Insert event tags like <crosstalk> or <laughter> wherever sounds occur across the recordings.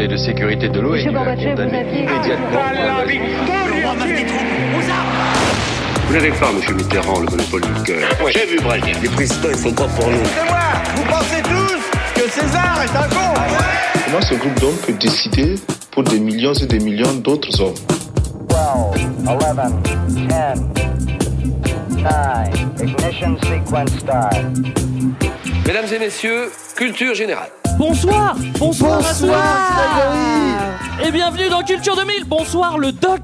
Conseil de sécurité de l'ONU a condamné immédiatement Vous n'avez pas, monsieur Mitterrand, le monopole du cœur. J'ai vu Brazil. Les présidents, ils font pas pour nous. C'est moi Vous pensez tous que César est un con Comment ce groupe d'hommes peut décider pour des millions et des millions d'autres hommes 12, 11, 10, 9, ignition sequence start. Mesdames et messieurs, culture générale. Bonsoir Bonsoir, à tous Et bienvenue dans Culture 2000 Bonsoir le doc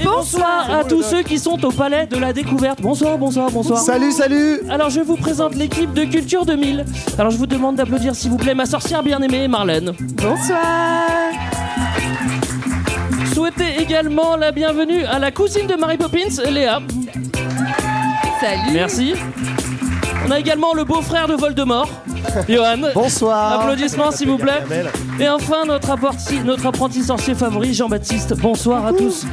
et bonsoir, à tous ceux qui sont au palais de la découverte. Bonsoir, bonsoir, bonsoir. Salut, salut Alors je vous présente l'équipe de Culture 2000. Alors je vous demande d'applaudir s'il vous plaît ma sorcière bien-aimée Marlène. Bonsoir Souhaitez également la bienvenue à la cousine de Mary Poppins, Léa. Salut Merci. On a également le beau-frère de Voldemort, Johan. Bonsoir Applaudissements s'il vous plaît. Et enfin notre apprenti, notre apprenti sorcier favori, Jean-Baptiste. Bonsoir à tous.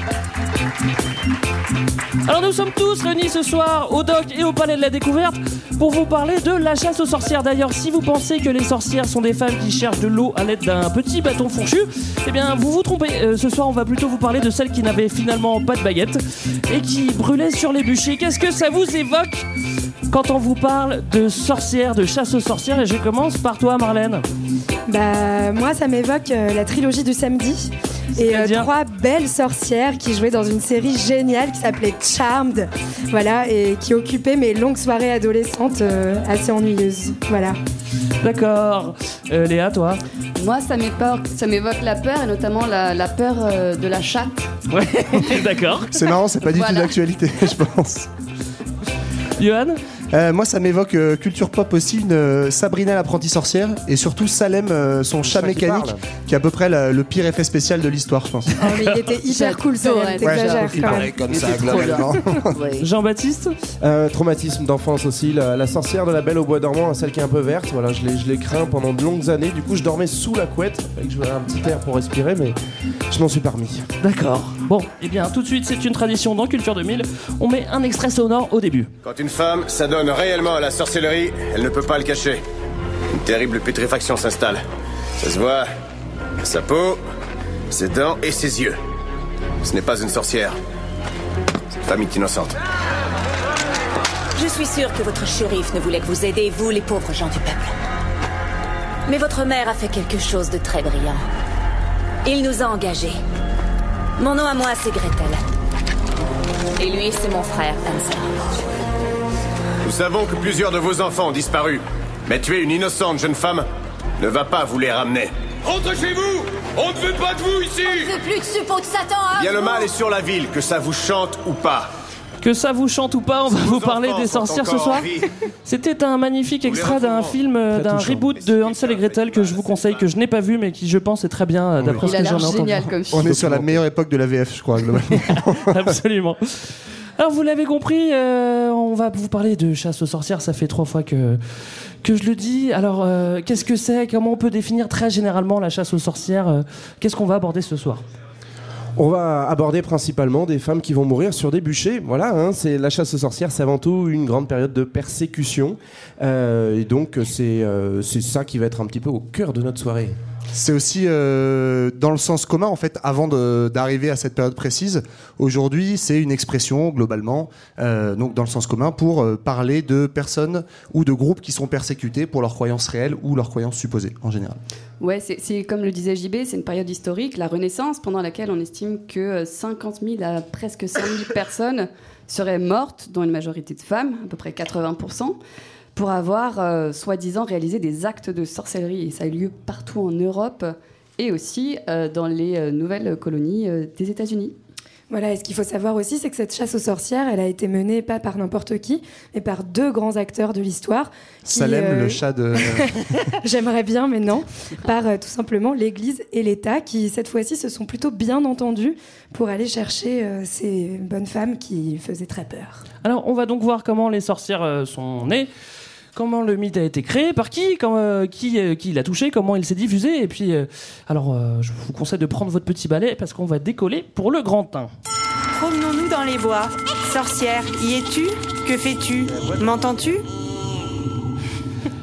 Alors nous sommes tous réunis ce soir au doc et au palais de la découverte pour vous parler de la chasse aux sorcières. D'ailleurs, si vous pensez que les sorcières sont des femmes qui cherchent de l'eau à l'aide d'un petit bâton fourchu, eh bien vous vous trompez. Euh, ce soir, on va plutôt vous parler de celles qui n'avaient finalement pas de baguette et qui brûlaient sur les bûchers. Qu'est-ce que ça vous évoque? Quand on vous parle de sorcières, de chasse aux sorcières Et je commence par toi, Marlène. Bah moi ça m'évoque euh, la trilogie du samedi et euh, trois belles sorcières qui jouaient dans une série géniale qui s'appelait Charmed, voilà, et qui occupait mes longues soirées adolescentes euh, assez ennuyeuses, voilà. D'accord. Euh, Léa, toi? Moi, ça m'évoque, ça m'évoque la peur et notamment la, la peur euh, de la chatte. Ouais, <laughs> d'accord. C'est marrant, c'est pas du tout Voilà. d'actualité, <laughs> je pense. Johan? Euh, moi, ça m'évoque euh, culture pop aussi, une euh, Sabrina l'apprentie sorcière et surtout Salem, euh, son chat qui mécanique, qui est à peu près la- le pire effet spécial de l'histoire, je pense. Oh, mais il était <laughs> hyper cool, ça, J'adore, t'exagères il quand paraît comme ça, globalement. <laughs> Ouais. Jean-Baptiste traumatisme d'enfance aussi, la, la sorcière de la Belle au bois dormant, celle qui est un peu verte. Voilà, je l'ai, je l'ai craint pendant de longues années. Du coup, je dormais sous la couette, avec je un petit air pour respirer, mais je m'en suis pas remis. D'accord. Bon, eh bien, tout de suite, c'est une tradition dans Culture 2000. On met un extrait sonore au début. Quand une femme s'adonne réellement à la sorcellerie, elle ne peut pas le cacher. Une terrible pétréfaction s'installe. Ça se voit. Sa peau, ses dents et ses yeux. Ce n'est pas une sorcière. Cette femme est innocente. Je suis sûre que votre shérif ne voulait que vous aider, vous, les pauvres gens du peuple. Mais votre mère a fait quelque chose de très brillant. Il nous a engagés. Mon nom à moi, c'est Gretel. Et lui, c'est mon frère, Hansel. Nous savons que plusieurs de vos enfants ont disparu. Mais tuer une innocente jeune femme ne va pas vous les ramener. Rentrez chez vous On ne veut pas de vous ici Je veux plus de suppôts de Satan hein Bien le mal est sur la ville, que ça vous chante ou pas. Que ça vous chante ou pas, on va vous parler des sorcières ce soir. C'était un magnifique extrait d'un film, euh, d'un reboot de Hansel et Gretel que je vous conseille, que je n'ai pas vu, mais qui je pense est très bien, euh, d'après ce que j'en ai entendu. génial comme film. On est sur la meilleure époque de la VF, je crois, globalement. <laughs> Absolument. Alors vous l'avez compris, euh, on va vous parler de chasse aux sorcières. Ça fait trois fois que que je le dis. Alors euh, qu'est-ce que c'est? Comment on peut définir très généralement la chasse aux sorcières? Euh, Qu'est-ce qu'on va aborder ce soir? On va aborder principalement des femmes qui vont mourir sur des bûchers. Voilà, hein, c'est la chasse aux sorcières, c'est avant tout une grande période de persécution. Et donc, c'est c'est ça qui va être un petit peu au cœur de notre soirée. C'est aussi euh, dans le sens commun, en fait, avant d'arriver à cette période précise. Aujourd'hui, c'est une expression, globalement, euh, donc dans le sens commun, pour euh, parler de personnes ou de groupes qui sont persécutés pour leurs croyances réelles ou leurs croyances supposées, en général. Ouais, c'est, comme le disait JB, c'est une période historique, la Renaissance, pendant laquelle on estime que euh, 50 000 à presque 100 000 personnes seraient mortes, dont une majorité de femmes, à peu près 80 pour avoir euh, soi-disant réalisé des actes de sorcellerie. Et ça a eu lieu partout en Europe et aussi euh, dans les euh, nouvelles colonies euh, des États-Unis. Voilà, et ce qu'il faut savoir aussi, c'est que cette chasse aux sorcières, elle a été menée pas par n'importe qui, mais par deux grands acteurs de l'histoire. Salem, euh, le chat de. <laughs> J'aimerais bien, mais non. Par euh, tout simplement l'Église et l'État, qui cette fois-ci se sont plutôt bien entendus pour aller chercher euh, ces bonnes femmes qui faisaient très peur. Alors on va donc voir comment les sorcières euh, sont nées. Comment le mythe a été créé, par qui, quand, euh, qui, euh, qui l'a touché, comment il s'est diffusé. Et puis, euh, alors, je vous conseille de prendre votre petit balai parce qu'on va décoller pour le grand 1. Promenons-nous dans les bois. Sorcière, y es-tu? Que fais-tu? M'entends-tu?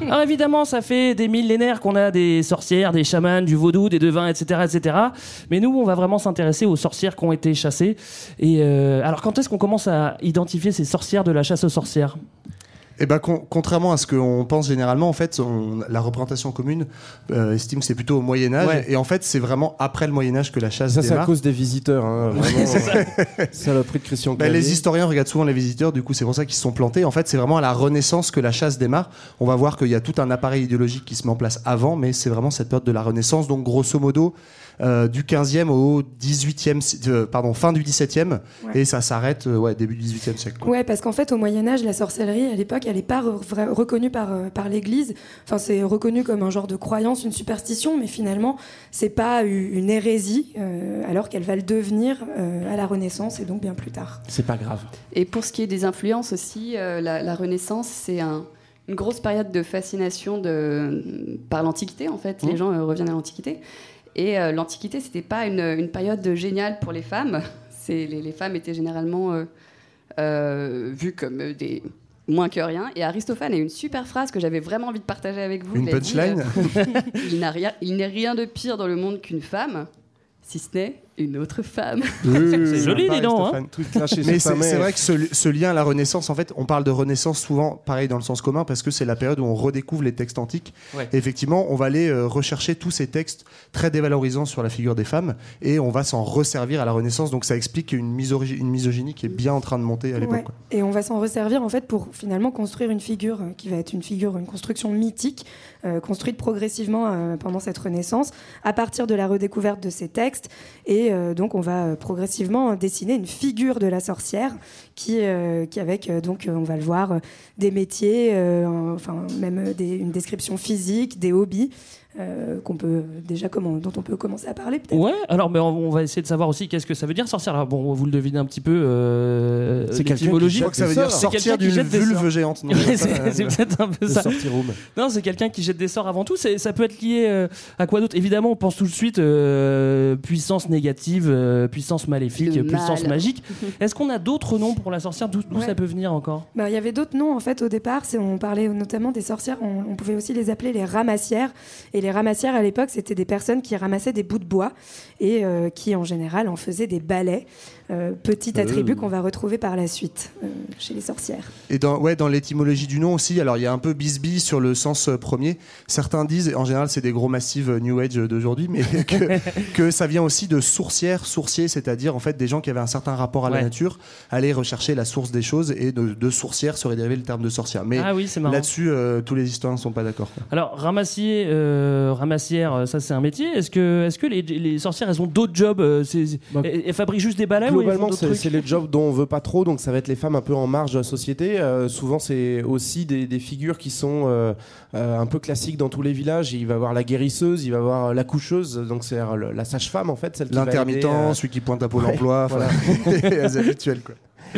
Alors évidemment, ça fait des millénaires qu'on a des sorcières, des chamans, du vaudou, des devins, etc., etc. Mais nous, on va vraiment s'intéresser aux sorcières qui ont été chassées. Et alors, quand est-ce qu'on commence à identifier ces sorcières de la chasse aux sorcières? Eh ben, con- contrairement à ce qu'on pense généralement, en fait, on- la représentation commune euh, estime que c'est plutôt au Moyen Âge, Ouais. et en fait, c'est vraiment après le Moyen Âge que la chasse Ça, c'est à cause des visiteurs. Hein, vraiment, euh, <laughs> Saloperie de Christian Clavier. les historiens regardent souvent les visiteurs, du coup c'est pour ça qu'ils se sont plantés. En fait, c'est vraiment à la Renaissance que la chasse démarre. On va voir qu'il y a tout un appareil idéologique qui se met en place avant, mais c'est vraiment cette période de la Renaissance. Donc grosso modo, euh, du 15e au 18e, si- euh, pardon, fin du 17e, Ouais. et ça s'arrête euh, ouais, début du 18e siècle. quoi. Ouais, parce qu'en fait, au Moyen Âge, la sorcellerie, à l'époque, elle n'est pas re- reconnue par, euh, par l'Église. Enfin, c'est reconnu comme un genre de croyance, une superstition, mais finalement, c'est pas une hérésie, euh, alors qu'elle va le devenir euh, à la Renaissance et donc bien plus tard. C'est pas grave. Et pour ce qui est des influences aussi, euh, la, la Renaissance, c'est un- une grosse période de fascination de, par l'Antiquité, en fait. Les Mmh. gens euh, reviennent à l'Antiquité. Et euh, l'Antiquité, c'était pas une, une période géniale pour les femmes. Les, les femmes étaient généralement euh, euh, vues comme des moins que rien. Et Aristophane a une super phrase que j'avais vraiment envie de partager avec vous. Une dit, punchline euh, <laughs> il, n'a rien, il n'est rien de pire dans le monde qu'une femme, si ce n'est une autre femme. <laughs> C'est joli, dis donc. hein. Mais c'est vrai que ce, ce lien à la Renaissance, en fait, on parle de Renaissance souvent, pareil dans le sens commun, parce que c'est la période où on redécouvre les textes antiques. Ouais. Et effectivement, on va aller euh, rechercher tous ces textes très dévalorisants sur la figure des femmes, et on va s'en resservir à la Renaissance. Donc ça explique une, misogy- une misogynie qui est bien en train de monter à l'époque. Ouais. Et on va s'en resservir en fait pour finalement construire une figure euh, qui va être une figure, une construction mythique, euh, construite progressivement euh, pendant cette Renaissance, à partir de la redécouverte de ces textes. Et euh, donc on va euh, progressivement dessiner une figure de la sorcière qui, euh, avec donc on va le voir, des métiers, enfin même une description physique, des hobbies. Euh, qu'on peut déjà comment, dont on peut commencer à parler peut-être. Ouais, alors mais on on va essayer de savoir aussi qu'est-ce que ça veut dire sorcière. Alors, bon, vous le devinez un petit peu. Euh, C'est quelqu'un qui l'étymologie. jette Je crois que ça veut dire C'est sortir d'une vulve géante. <laughs> c'est peut-être un peu ça. Non, c'est quelqu'un qui jette des sorts avant tout. Ça peut être lié euh, à quoi d'autre? Évidemment, on pense tout de suite euh, puissance négative, euh, puissance maléfique, puissance magique. <laughs> Est-ce qu'on a d'autres noms pour la sorcière? D'où Ouais. ça peut venir encore? Bah, il y avait d'autres noms en fait au départ. On parlait notamment des sorcières. On, on pouvait aussi les appeler les ramassières. Et les ramassières à l'époque, c'était des personnes qui ramassaient des bouts de bois et euh, qui en général en faisaient des balais. Euh, petit attribut qu'on va retrouver par la suite euh, chez les sorcières. Et dans, ouais, dans l'étymologie du nom aussi, alors il y a un peu bisbille sur le sens euh, premier. Certains disent, et en général c'est des gros massifs euh, New Age d'aujourd'hui, mais <laughs> que, <laughs> que ça vient aussi de sourcière, sourcier, c'est-à-dire en fait des gens qui avaient un certain rapport à la Ouais. nature, aller rechercher la source des choses, et de, de sourcière serait dérivé le terme de sorcière. Mais Ah oui, là-dessus, euh, tous les historiens ne sont pas d'accord. Alors, ramassier, euh, ramassière, euh, ça c'est un métier. Est-ce que, est-ce que les, les sorcières, elles ont d'autres jobs euh, Bah, elles, elles fabriquent juste des balais Globalement, c'est les jobs dont on veut pas trop, donc ça va être les femmes un peu en marge de la société. Euh, souvent, c'est aussi des, des figures qui sont euh, euh, un peu classiques dans tous les villages. Il va y avoir la guérisseuse, il va y avoir la coucheuse, donc c'est la sage-femme en fait, celle qui L'intermittent, euh, celui qui pointe à Pôle ouais, emploi, enfin, <laughs> les habituels. Quoi.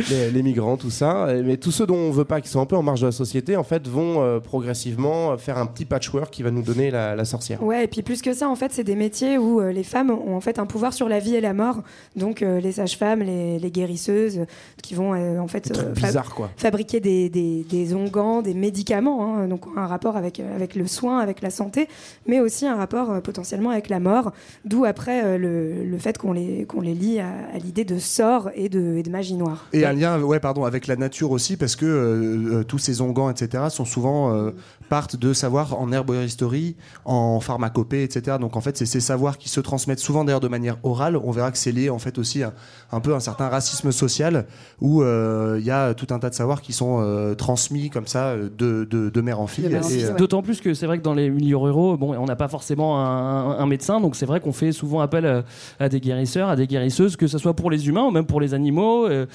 Les, les migrants, tout ça. Mais tous ceux dont on veut pas, qui sont un peu en marge de la société, en fait, vont euh, progressivement faire un petit patchwork qui va nous donner la, la sorcière. Ouais, et puis plus que ça, en fait, c'est des métiers où euh, les femmes ont en fait un pouvoir sur la vie et la mort. Donc euh, les sages-femmes, les, les guérisseuses, qui vont euh, en fait euh, fa- quoi. fabriquer des, des, des onguents, des médicaments, hein, donc un rapport avec, avec le soin, avec la santé, mais aussi un rapport euh, potentiellement avec la mort. D'où après euh, le, le fait qu'on les, qu'on les lie à, à l'idée de sort et de, et de magie noire. Et un lien, ouais, pardon, avec la nature aussi, parce que euh, euh, tous ces onguents, etc., sont souvent euh, partent de savoirs en herboristerie, en pharmacopée, etc. Donc en fait, c'est ces savoirs qui se transmettent souvent d'ailleurs de manière orale. On verra que c'est lié en fait aussi à un peu un certain racisme social où euh, il y a tout un tas de savoirs qui sont euh, transmis comme ça de, de, de mère en fille. euh, ouais. D'autant plus que c'est vrai que dans les milieux ruraux, bon, on n'a pas forcément un, un médecin, donc c'est vrai qu'on fait souvent appel à, à des guérisseurs, à des guérisseuses, que ce soit pour les humains ou même pour les animaux. euh,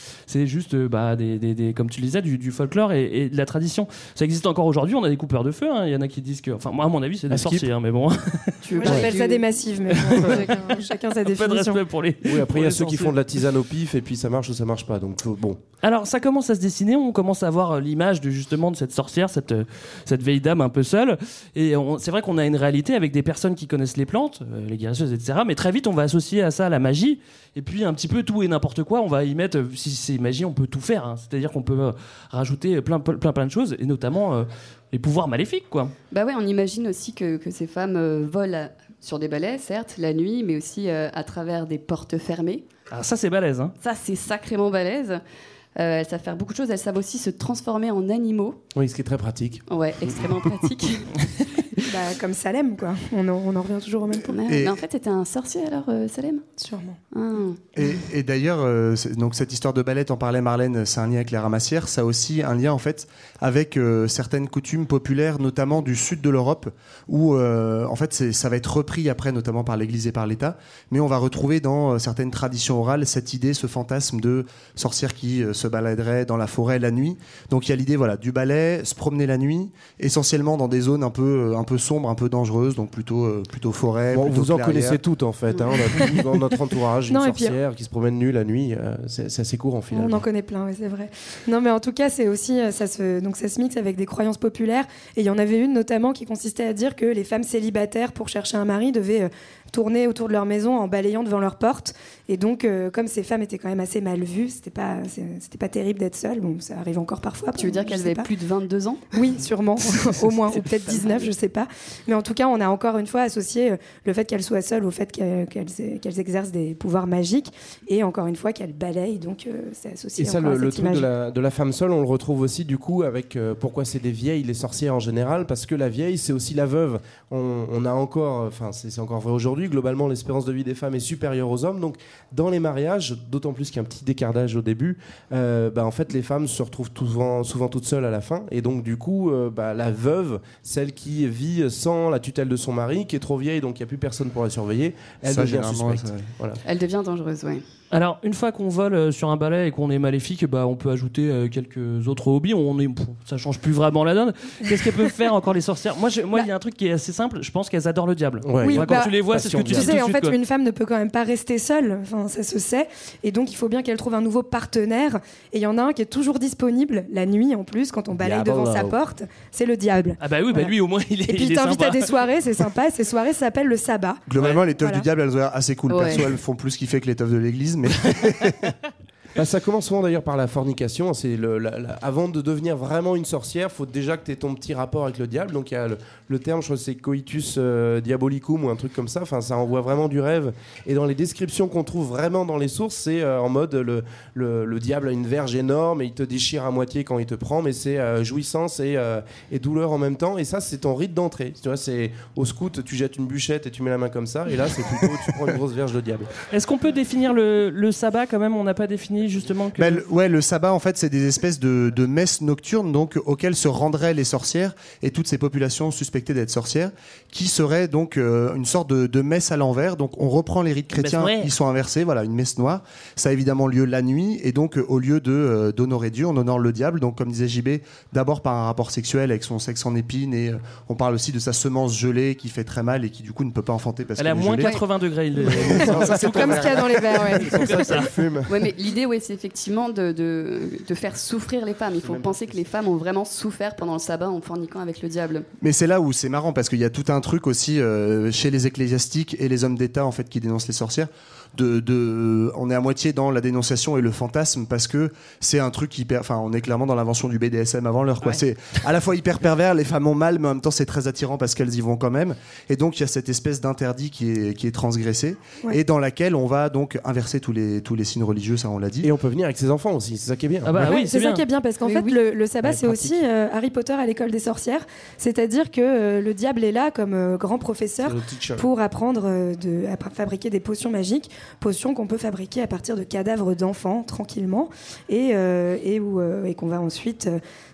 c'est juste, euh, bah, des, des- des- comme tu le disais, du, du folklore et, et de la tradition. Ça existe encore aujourd'hui. On a des coupeurs de feu. hein. Il y en a qui disent que, enfin, moi, à mon avis, c'est des sorciers, hein, mais bon, <laughs> Moi, j'appelle ça des massives, mais bon, chacun, chacun sa un peu de définition. respect pour les. Oui, après, il y a ceux qui font de la tisane au pif et puis ça marche ou ça marche pas. Donc, faut- bon. Alors ça commence à se dessiner, on commence à voir euh, l'image de justement de cette sorcière, cette, euh, cette vieille dame un peu seule. Et c'est vrai qu'on a une réalité avec des personnes qui connaissent les plantes, euh, les guérisseuses, etc. Mais très vite on va associer à ça la magie. Et puis un petit peu tout et n'importe quoi, on va y mettre, euh, si c'est magie, on peut tout faire. hein. C'est-à-dire qu'on peut euh, rajouter plein, plein, plein de choses, et notamment euh, les pouvoirs maléfiques, quoi. Bah ouais, on imagine aussi que, que ces femmes euh, volent sur des balais, certes, la nuit, mais aussi à travers des portes fermées. Ah, ça, c'est balèze. Hein. Ça, c'est sacrément balèze. Euh, elles savent faire beaucoup de choses. Elles savent aussi se transformer en animaux. Oui, ce qui est très pratique. Ouais, extrêmement pratique. <laughs> Bah, comme Salem, quoi. On en, on en revient toujours au même point. Mais en fait, c'était un sorcier alors, euh, Salem? Sûrement. Ah. Et, et d'ailleurs, euh, donc cette histoire de ballet, en parlait Marlène, c'est un lien avec les ramassières. Ça a aussi un lien en fait avec euh, certaines coutumes populaires, notamment du sud de l'Europe, où euh, en fait ça va être repris après, notamment par l'Église et par l'État. Mais on va retrouver dans euh, certaines traditions orales cette idée, ce fantasme de sorcières qui euh, se baladeraient dans la forêt la nuit. Donc il y a l'idée, voilà, du ballet, se promener la nuit, essentiellement dans des zones un peu, euh, un peu sombres, un peu dangereuses, donc plutôt, euh, plutôt forêt. Bon, plutôt vous en connaissez toutes en fait. hein. On a <laughs> tous dans notre entourage une Non, puis- sorcière qui se promène nue la nuit. euh, c'est assez courant finalement. On en connaît plein, c'est vrai. Non, mais en tout cas, c'est aussi ça se donc ça se mixe avec des croyances populaires. Et il y en avait une notamment qui consistait à dire que les femmes célibataires pour chercher un mari devaient euh, tourner autour de leur maison en balayant devant leur porte. Et donc, euh, comme ces femmes étaient quand même assez mal vues, c'était pas c'était pas terrible d'être seule. Bon, ça arrive encore parfois. Tu veux dire avaient pas. plus de 22 ans? Oui, sûrement, <laughs> au moins, ou peut-être 19, je sais pas. Mais en tout cas, on a encore une fois associé euh, le fait qu'elles soient seules au fait qu'elles qu'elles- qu'elles exercent des pouvoirs magiques, et encore une fois qu'elles balayent, donc euh, c'est associé Et ça, le, à le truc de la, de la femme seule, on le retrouve aussi du coup avec euh, pourquoi c'est des vieilles, les sorcières en général, parce que la vieille, c'est aussi la veuve. On, on a encore, enfin c'est encore vrai aujourd'hui, globalement l'espérance de vie des femmes est supérieure aux hommes. Donc dans les mariages, d'autant plus qu'il y a un petit décart d'âge au début, euh, bah, en fait les femmes se retrouvent souvent, souvent toutes seules à la fin. Et donc du coup, euh, bah, la veuve, celle qui vit sans la tutelle de son mari, qui est trop vieille, donc il n'y a plus personne pour la surveiller, elle Ça, devient suspecte. Voilà. Elle devient dangereuse, oui. Alors, une fois qu'on vole euh, sur un balai et qu'on est maléfique, bah, on peut ajouter euh, quelques autres hobbies. On est, ça change plus vraiment la donne. Qu'est-ce qu'elles peuvent faire encore les sorcières? Moi, j'ai- moi, il y a un truc qui est assez simple. Je pense qu'elles adorent le diable. Ouais. Oui, quand bah, tu les vois, c'est ce que tu Tu dis tout sais, de en suite, fait, quoi. une femme ne peut quand même pas rester seule, enfin, ça se sait, et donc il faut bien qu'elle trouve un nouveau partenaire. Et il y en a un qui est toujours disponible, la nuit en plus, quand on balaye Diablo. devant sa porte, c'est le diable. Ah bah oui, bah Voilà. lui au moins il est. Et puis il est il t'invite à des soirées, c'est sympa, ces soirées s'appellent le sabbat. Globalement, les teufs Voilà. du diable, elles ont l'air assez cool. Ouais. Perso, elles font plus kiffer que les teufs de l'église, mais <laughs> Bah, ça commence souvent d'ailleurs par la fornication. C'est le, avant de devenir vraiment une sorcière, faut déjà que tu aies ton petit rapport avec le diable. Donc il y a le, terme, je crois que c'est coitus euh, diabolicum ou un truc comme ça. Enfin, ça envoie vraiment du rêve. Et dans les descriptions qu'on trouve vraiment dans les sources, c'est euh, en mode le, le, le diable a une verge énorme et il te déchire à moitié quand il te prend, mais c'est euh, jouissance et, et douleur en même temps. Et ça, c'est ton rite d'entrée. Tu vois, c'est au scout, tu jettes une bûchette et tu mets la main comme ça. Et là, c'est plutôt tu prends une grosse verge de diable. Est-ce qu'on peut définir le, le sabbat quand même? On n'a pas défini justement que. Bah, le- ouais, le sabbat, en fait, c'est des espèces de, de messes nocturnes donc, auxquelles se rendraient les sorcières et toutes ces populations suspectées d'être sorcières, qui seraient donc euh, une sorte de, de messe à l'envers. Donc, on reprend les rites chrétiens, ils sont inversés, voilà, une messe noire. Ça a évidemment lieu la nuit, et donc, euh, au lieu de euh, d'honorer Dieu, on honore le diable. Donc, comme disait JB, d'abord par un rapport sexuel avec son sexe en épine, et euh, on parle aussi de sa semence gelée qui fait très mal et qui, du coup, ne peut pas enfanter parce Elle est à moins gelée. 80 degrés. il <laughs> c'est Comme ce qu'il y a dans les verres, ouais. Ça, ça fume. Ouais, mais l'idée, c'est effectivement de, de, de faire souffrir les femmes. Il faut penser que les femmes ont vraiment souffert pendant le sabbat en forniquant avec le diable. Mais c'est là où c'est marrant parce qu'il y a tout un truc aussi euh, chez les ecclésiastiques et les hommes d'État en fait qui dénoncent les sorcières. De, de, on est à moitié dans la dénonciation et le fantasme parce que c'est un truc hyper. Enfin, on est clairement dans l'invention du BDSM avant l'heure. quoi. Ouais. C'est à la fois hyper pervers, les femmes ont mal, mais en même temps c'est très attirant parce qu'elles y vont quand même. Et donc il y a cette espèce d'interdit qui est, qui est transgressé Ouais. et dans laquelle on va donc inverser tous les, tous les signes religieux, ça on l'a dit. Et on peut venir avec ses enfants aussi. C'est ça qui est bien. Ah bah Ouais, oui, c'est ça qui est bien parce qu'en fait oui. le, le sabbat c'est aussi euh, Harry Potter à l'école des sorcières, c'est-à-dire que euh, le diable est là comme euh, grand professeur pour apprendre euh, de, à fabriquer des potions magiques, potions qu'on peut fabriquer à partir de cadavres d'enfants tranquillement et, euh, et, euh, et qu'on va ensuite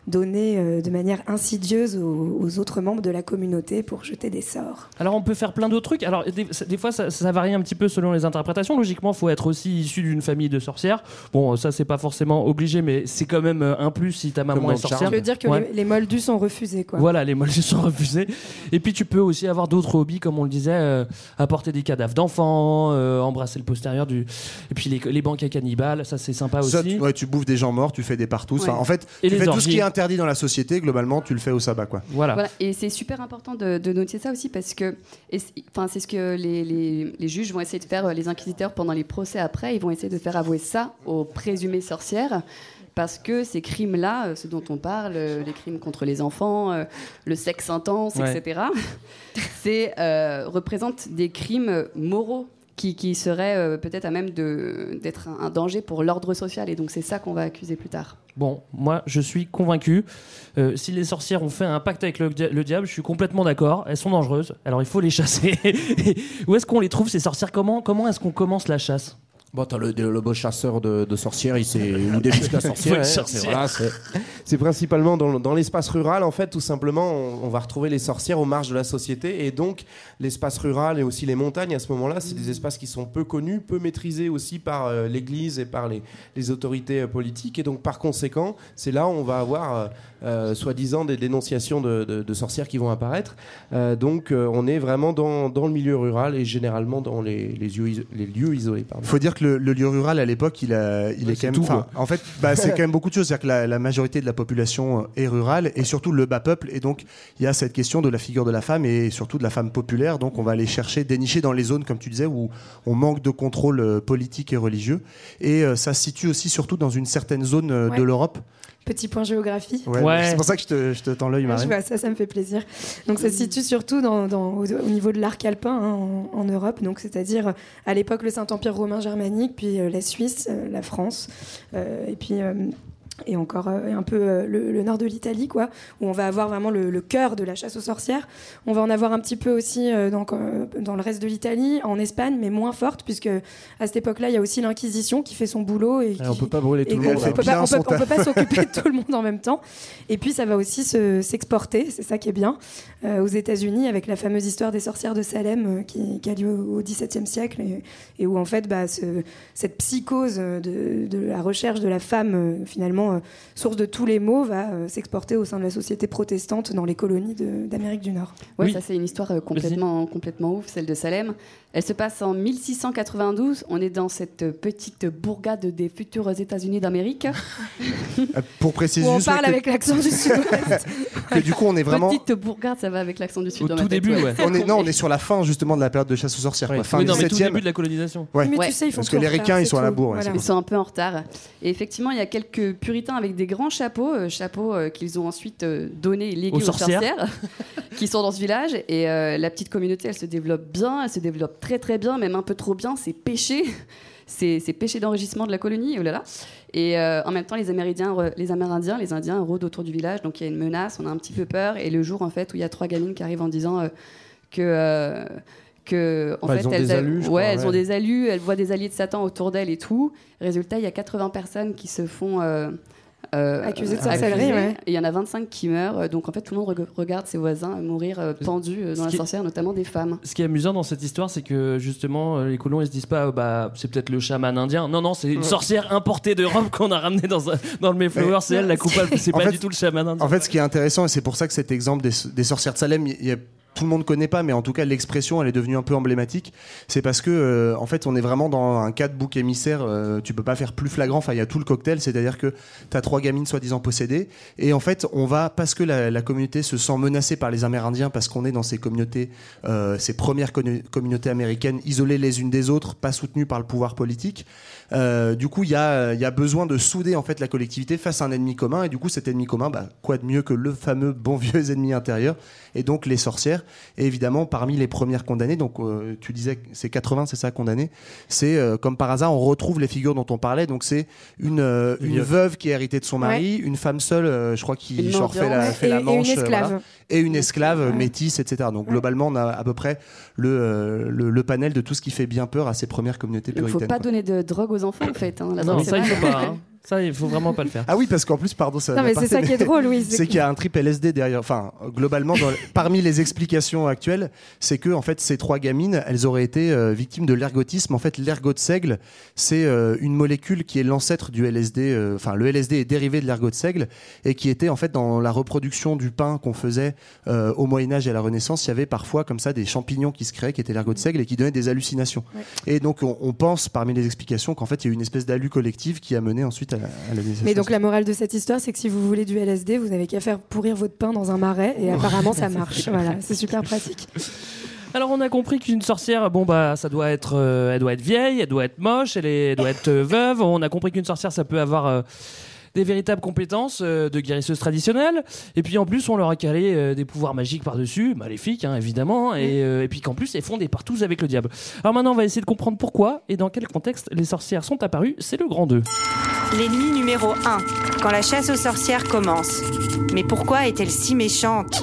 donner euh, de manière insidieuse aux, aux autres membres de la communauté pour jeter des sorts. Alors on peut faire plein d'autres trucs. Alors des, ça- des fois ça, ça varie un petit peu selon les interprétations. Logiquement, faut être aussi issu d'une famille de sorcières. Bon, ça c'est pas forcément obligé, mais c'est quand même euh, un plus si ta maman est sorcière. Je veux dire que Ouais. les, les moldus sont refusés quoi. Voilà, les molles sont refusés. Et puis tu peux aussi avoir d'autres hobbies, comme on le disait, euh, apporter des cadavres d'enfants, euh, embrasser le postérieur du. Et puis les, les banquets cannibales, ça c'est sympa Ça, aussi. tu, ouais, tu bouffes des gens morts, tu fais des Ouais. en fait, Et tu fais tout ce qui est interdit dans la société, globalement, tu le fais au sabbat, quoi. Voilà. Et c'est super important de, de noter ça aussi parce que, c'est- enfin, c'est ce que les, les- les juges vont essayer de faire, les inquisiteurs pendant les procès après, ils vont essayer de faire avouer ça aux présumées sorcières. Parce que ces crimes-là, euh, ce dont on parle, euh, les crimes contre les enfants, euh, le sexe intense, Ouais. etc., <laughs> c'est, euh, représentent des crimes moraux qui, qui seraient euh, peut-être à même de- d'être un, danger pour l'ordre social. Et donc c'est ça qu'on va accuser plus tard. Bon, moi, je suis convaincu. Euh, si les sorcières ont fait un pacte avec le, le diable, je suis complètement d'accord. Elles sont dangereuses. Alors, il faut les chasser. <laughs> Où est-ce qu'on les trouve, ces sorcières? Comment, comment est-ce qu'on commence la chasse? Bon, t'as le, le beau chasseur de, de sorcières, il s'est ou des la <laughs> sorcière. Hein, sorcière. c'est- voilà, c'est- principalement dans, l'espace rural, en fait, tout simplement, on, va retrouver les sorcières aux marges de la société. Et donc, l'espace rural et aussi les montagnes, à ce moment-là, c'est des espaces qui sont peu connus, peu maîtrisés aussi par euh, l'Église et par les, autorités euh, politiques. Et donc, par conséquent, c'est là où on va avoir, euh, soi-disant, des dénonciations de, de- de sorcières qui vont apparaître. Euh, donc, euh, on est vraiment dans, dans le milieu rural et généralement dans les, les, lieux, iso- les lieux isolés. Il faut dire que le, le lieu rural à l'époque, il, a- il Ouais, est c'est quand même. tout. En fait, bah, c'est <laughs> quand même beaucoup de choses. C'est-à-dire que la, la majorité de la population est rurale et surtout le bas peuple. Et donc, il y a cette question de la figure de la femme et surtout de la femme populaire. Donc, on va aller chercher, dénicher dans les zones, comme tu disais, où on manque de contrôle politique et religieux. Et euh, ça se situe aussi surtout dans une certaine zone Ouais. de l'Europe. Petit point géographie. Ouais, C'est pour ça que je te, je te tends l'œil, je vois ça, ça me fait plaisir. Donc ça se situe surtout dans, dans- au, au niveau de l'arc alpin hein, en, en Europe, donc c'est-à-dire à l'époque le Saint-Empire romain germanique, puis euh, la Suisse, euh, la France, euh, et puis euh, et encore euh, un peu euh, le, le nord de l'Italie, quoi, où on va avoir vraiment le, le cœur de la chasse aux sorcières. On va en avoir un petit peu aussi euh, dans, dans le reste de l'Italie, en Espagne, mais moins forte, puisque à cette époque-là, il y a aussi l'Inquisition qui fait son boulot et Et qui, on peut pas brûler tout et le monde. on hein. peut pas, on peut- on peut pas s'occuper de <laughs> tout le monde en même temps. Et puis ça va aussi se- s'exporter, c'est ça qui est bien, aux États-Unis avec la fameuse histoire des sorcières de Salem qui, qui a lieu au XVIIe siècle et, et où en fait bah, ce- cette psychose de, de la recherche de la femme, euh, finalement euh, source de tous les maux, va euh, s'exporter au sein de la société protestante dans les colonies de- d'Amérique du Nord. Ouais, ça c'est une histoire euh, complètement, complètement ouf, celle de Salem. Elle se passe en 1692. On est dans cette petite bourgade des futurs États-Unis d'Amérique. <laughs> <laughs> Pour préciser Où on juste parle que- avec l'accent du sud-ouest. <laughs> que du coup, on est vraiment. Petite bourgade, ça va avec l'accent du sud. Au tout début, ouais. On est, non, on est sur la fin justement de la période de chasse aux sorcières. quoi. Fin Oui, non, mais tout 17e. début de la colonisation. Ouais. Mais Ouais. tu sais, ils font Parce que les ricains, ils sont à la bourre, ouais, Voilà. Ils sont un peu en retard. Et effectivement, il y a quelques puritains avec des grands chapeaux, euh, chapeaux euh, qu'ils ont ensuite euh, donnés, légués Aux aux, sorcières. sorcières, <laughs> qui sont dans ce village. Et la petite communauté, elle se développe bien, elle se développe très très bien, même un peu trop bien. C'est péché. <laughs> C'est c'est péché d'enrichissement de la colonie, oh là là. Et en même temps, les Amérindiens, les Amérindiens, les Indiens rôdent autour du village, donc il y a une menace, on a un petit peu peur. Et le jour, en fait, où il y a trois gamines qui arrivent en disant que que en Bah, fait elles ont des a- alus, je ouais, crois, elles ouais. ont des alus, elles voient des alliés de Satan autour d'elles et tout. Résultat, il y a 80 personnes qui se font euh, euh, Accusées de sorcellerie, accuser. ouais. Et il y en a 25 qui meurent. Euh, Donc en fait, tout le monde reg- regarde ses voisins mourir euh, pendus euh, Ce dans la est- sorcière, notamment des femmes. Ce qui est amusant dans cette histoire, c'est que justement, euh, les colons, ils se disent pas, euh, bah, c'est peut-être le chaman indien. Non, non, c'est une sorcière importée d'Europe qu'on a ramenée dans, le Mayflower. C'est elle la coupable. <laughs> C'est pas fait- du tout le chaman indien. En fait, ce qui est intéressant, et c'est pour ça que cet exemple des, des sorcières de Salem, il y a- tout le monde connaît pas, mais en tout cas l'expression, elle est devenue un peu emblématique. C'est parce que, euh, en fait, on est vraiment dans un cas de bouc émissaire. euh, tu peux pas faire plus flagrant. Enfin, il y a tout le cocktail, c'est-à-dire que tu as trois gamines soi-disant possédées, et en fait, on va parce que la, la communauté se sent menacée par les Amérindiens, parce qu'on est dans ces communautés, euh, ces premières communautés américaines, isolées les unes des autres, pas soutenues par le pouvoir politique. Euh, du coup, il y a, y a besoin de souder en fait la collectivité face à un ennemi commun, et du coup, cet ennemi commun, bah, quoi de mieux que le fameux bon vieux ennemi intérieur, et donc les sorcières. Et évidemment, parmi les premières condamnées, donc euh, tu disais que c'est 80, c'est ça, condamnées, c'est euh, comme par hasard, on retrouve les figures dont on parlait. Donc c'est une, euh, une Veuve. qui est héritée de son mari, une femme seule, euh, je crois, qui genre, fait la, fait Et- la et une manche, esclave. voilà. et une esclave Ouais. métisse, etc. Donc globalement, on a à peu près le, euh, le, le panel de tout ce qui fait bien peur à ces premières communautés Il ne faut puritaines. pas quoi. donner de drogue aux enfants, en fait. hein. La Non, drogue, ça, il faut pas. hein. Ça, il faut vraiment pas le faire. Ah oui, parce qu'en plus, pardon, ça Non, mais c'est ça qui est drôle, oui. c'est qu'il y a un trip LSD derrière. Enfin, globalement, dans- parmi les explications actuelles, c'est que en fait, ces trois gamines, elles auraient été euh, victimes de l'ergotisme. En fait, l'ergot de seigle, c'est euh, une molécule qui est l'ancêtre du LSD. euh, Enfin, le LSD est dérivé de l'ergot de seigle et qui était en fait dans la reproduction du pain qu'on faisait euh, au Moyen Âge et à la Renaissance. Il y avait parfois comme ça des champignons qui se créaient, qui étaient l'ergot de seigle et qui donnaient des hallucinations. Ouais. Et donc, on, on pense parmi les explications qu'en fait, il y a eu une espèce d'alu collective qui a mené ensuite à à la mise à Mais donc la morale de cette histoire, c'est que si vous voulez du LSD, vous avez qu'à faire pourrir votre pain dans un marais et apparemment ça <laughs> marche. voilà, c'est super pratique. Alors on a compris qu'une sorcière, bon bah ça doit être, euh, elle doit être vieille, elle doit être moche, elle, est- elle doit être euh, veuve. On a compris qu'une sorcière, ça peut avoir euh, des véritables compétences euh, de guérisseuse traditionnelle. Et puis en plus, on leur a calé euh, des pouvoirs magiques par-dessus, maléfiques hein, évidemment. Et, euh, et puis qu'en plus, elles font des partous avec le diable. Alors maintenant, on va essayer de comprendre pourquoi et dans quel contexte les sorcières sont apparues. C'est le grand 2. L'ennemi numéro 1, quand la chasse aux sorcières commence. Mais pourquoi est-elle si méchante?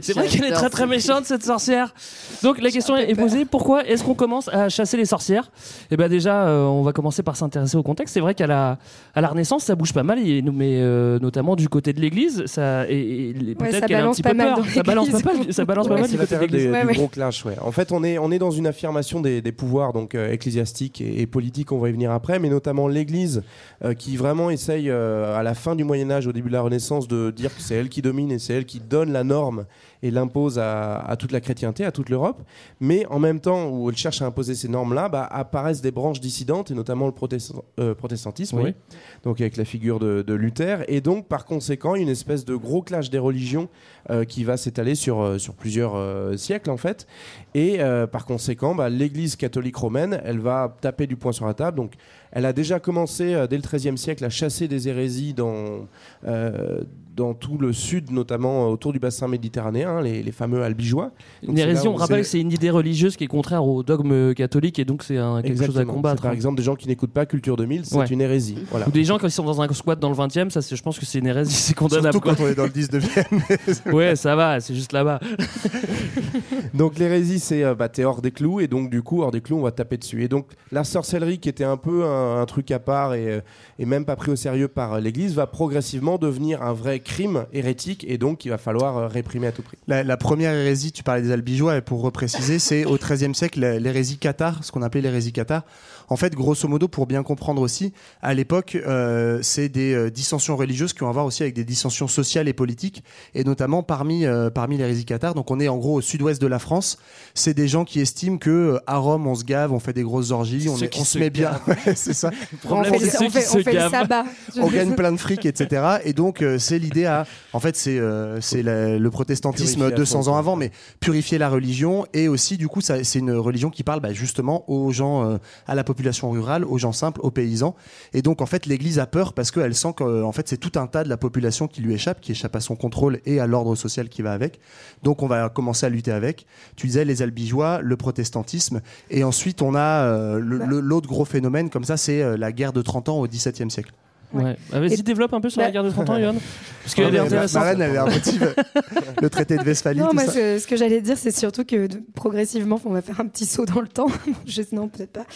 C'est vrai qu'elle est très très méchante cette sorcière. Donc la question est posée pourquoi est-ce qu'on commence à chasser les sorcières? Eh bien déjà, euh, on va commencer par s'intéresser au contexte. C'est vrai qu'à la à la Renaissance, ça bouge pas mal, et, mais euh, notamment du côté de l'Église, ça et, et peut-être ça qu'elle a un balance petit pas peu mal peur. Ça balance pas l'Église. mal, ça balance pas mal c'est du la côté de l'Église. Ouais, du ouais. gros clash, ouais. En fait, on est, on est dans une affirmation des, des pouvoirs donc euh, ecclésiastiques et, et politiques, on va y venir après, mais notamment l'Église euh, qui vraiment essaye euh, à la fin du Moyen Âge, au début de la Renaissance, de dire que c'est elle qui domine et c'est elle qui donne la norme et l'impose à, à toute la chrétienté, à toute l'Europe. Mais en même temps où elle cherche à imposer ces normes-là, bah, apparaissent des branches dissidentes et notamment le protestant- euh, protestantisme, Oui. oui. donc avec la figure de, de Luther, et donc par conséquent une espèce de gros clash des religions euh, qui va s'étaler sur, euh, sur plusieurs euh, siècles en fait. Et par conséquent, bah, l'Église catholique romaine, elle va taper du poing sur la table. Donc, elle a déjà commencé dès le XIIIe siècle à chasser des hérésies dans, dans tout le sud, notamment euh, autour du bassin méditerranéen, hein, les, les fameux albigeois. Donc, Une c'est là hérésie, où on rappelle que c'est une idée religieuse qui est contraire au dogme catholique et donc c'est quelque chose à combattre. Par hein. exemple, des gens qui n'écoutent pas Culture 2000, c'est Ouais. une hérésie. Voilà. Ou des gens ils sont dans un squat dans le 20 e ça je pense que c'est une hérésie, <laughs> c'est condamnable. Surtout quand on est dans le 19e. <laughs> ouais, ça va, c'est juste là-bas. <laughs> Donc l'hérésie, c'est euh, bah, t'es hors des clous, et donc du coup, hors des clous, on va taper dessus. Et donc la sorcellerie, qui était un peu un, un truc à part et, euh, et même pas pris au sérieux par l'Église, va progressivement devenir un vrai crime hérétique, et donc il va falloir euh, réprimer à tout prix. La, la première hérésie, tu parlais des albigeois, et pour repréciser, c'est au XIIIe siècle l'hérésie cathare, ce qu'on appelait l'hérésie cathare. En fait, grosso modo, pour bien comprendre aussi, à l'époque, euh, c'est des euh, dissensions religieuses qui ont à voir aussi avec des dissensions sociales et politiques, et notamment parmi euh, parmi l'hérésie cathare. Donc, on est en gros au sud-ouest de la France. C'est des gens qui estiment que euh, à Rome, on se gave, on fait des grosses orgies, on, est- on se se met bien. Ouais, <laughs> c'est ça. On fait, le- on fait- on fait le sabbat. on gagne plein de fric, etc. Et donc, euh, c'est l'idée à. En fait, c'est euh, c'est le protestantisme Purifier à 200 fond, ans avant, mais purifier la religion. Et aussi, du coup, ça- c'est une religion qui parle bah, justement aux gens, euh, à la population rurale, aux gens simples, aux paysans. Et donc, en fait, l'Église a peur parce qu'elle sent que en fait, c'est tout un tas de la population qui lui échappe, qui échappe à son contrôle et à l'ordre social qui va avec. Donc, on va commencer à lutter avec. Tu disais les albigeois, le protestantisme. Et ensuite, on a euh, le- l'autre gros phénomène comme ça, c'est euh, la guerre de 30 ans au XVIIe siècle. Ouais. Ah, Vas-y, Et- développe un peu sur la Bah- guerre de 30 ans, <laughs> Yohan. Parce mais intéressante. Marlène, elle est inventive. <laughs> le traité de Westphalie, Non, tout moi, ça. ce, ce que j'allais dire, c'est surtout que de- progressivement, on va faire un petit saut dans le temps. <laughs> Je, non, peut-être pas.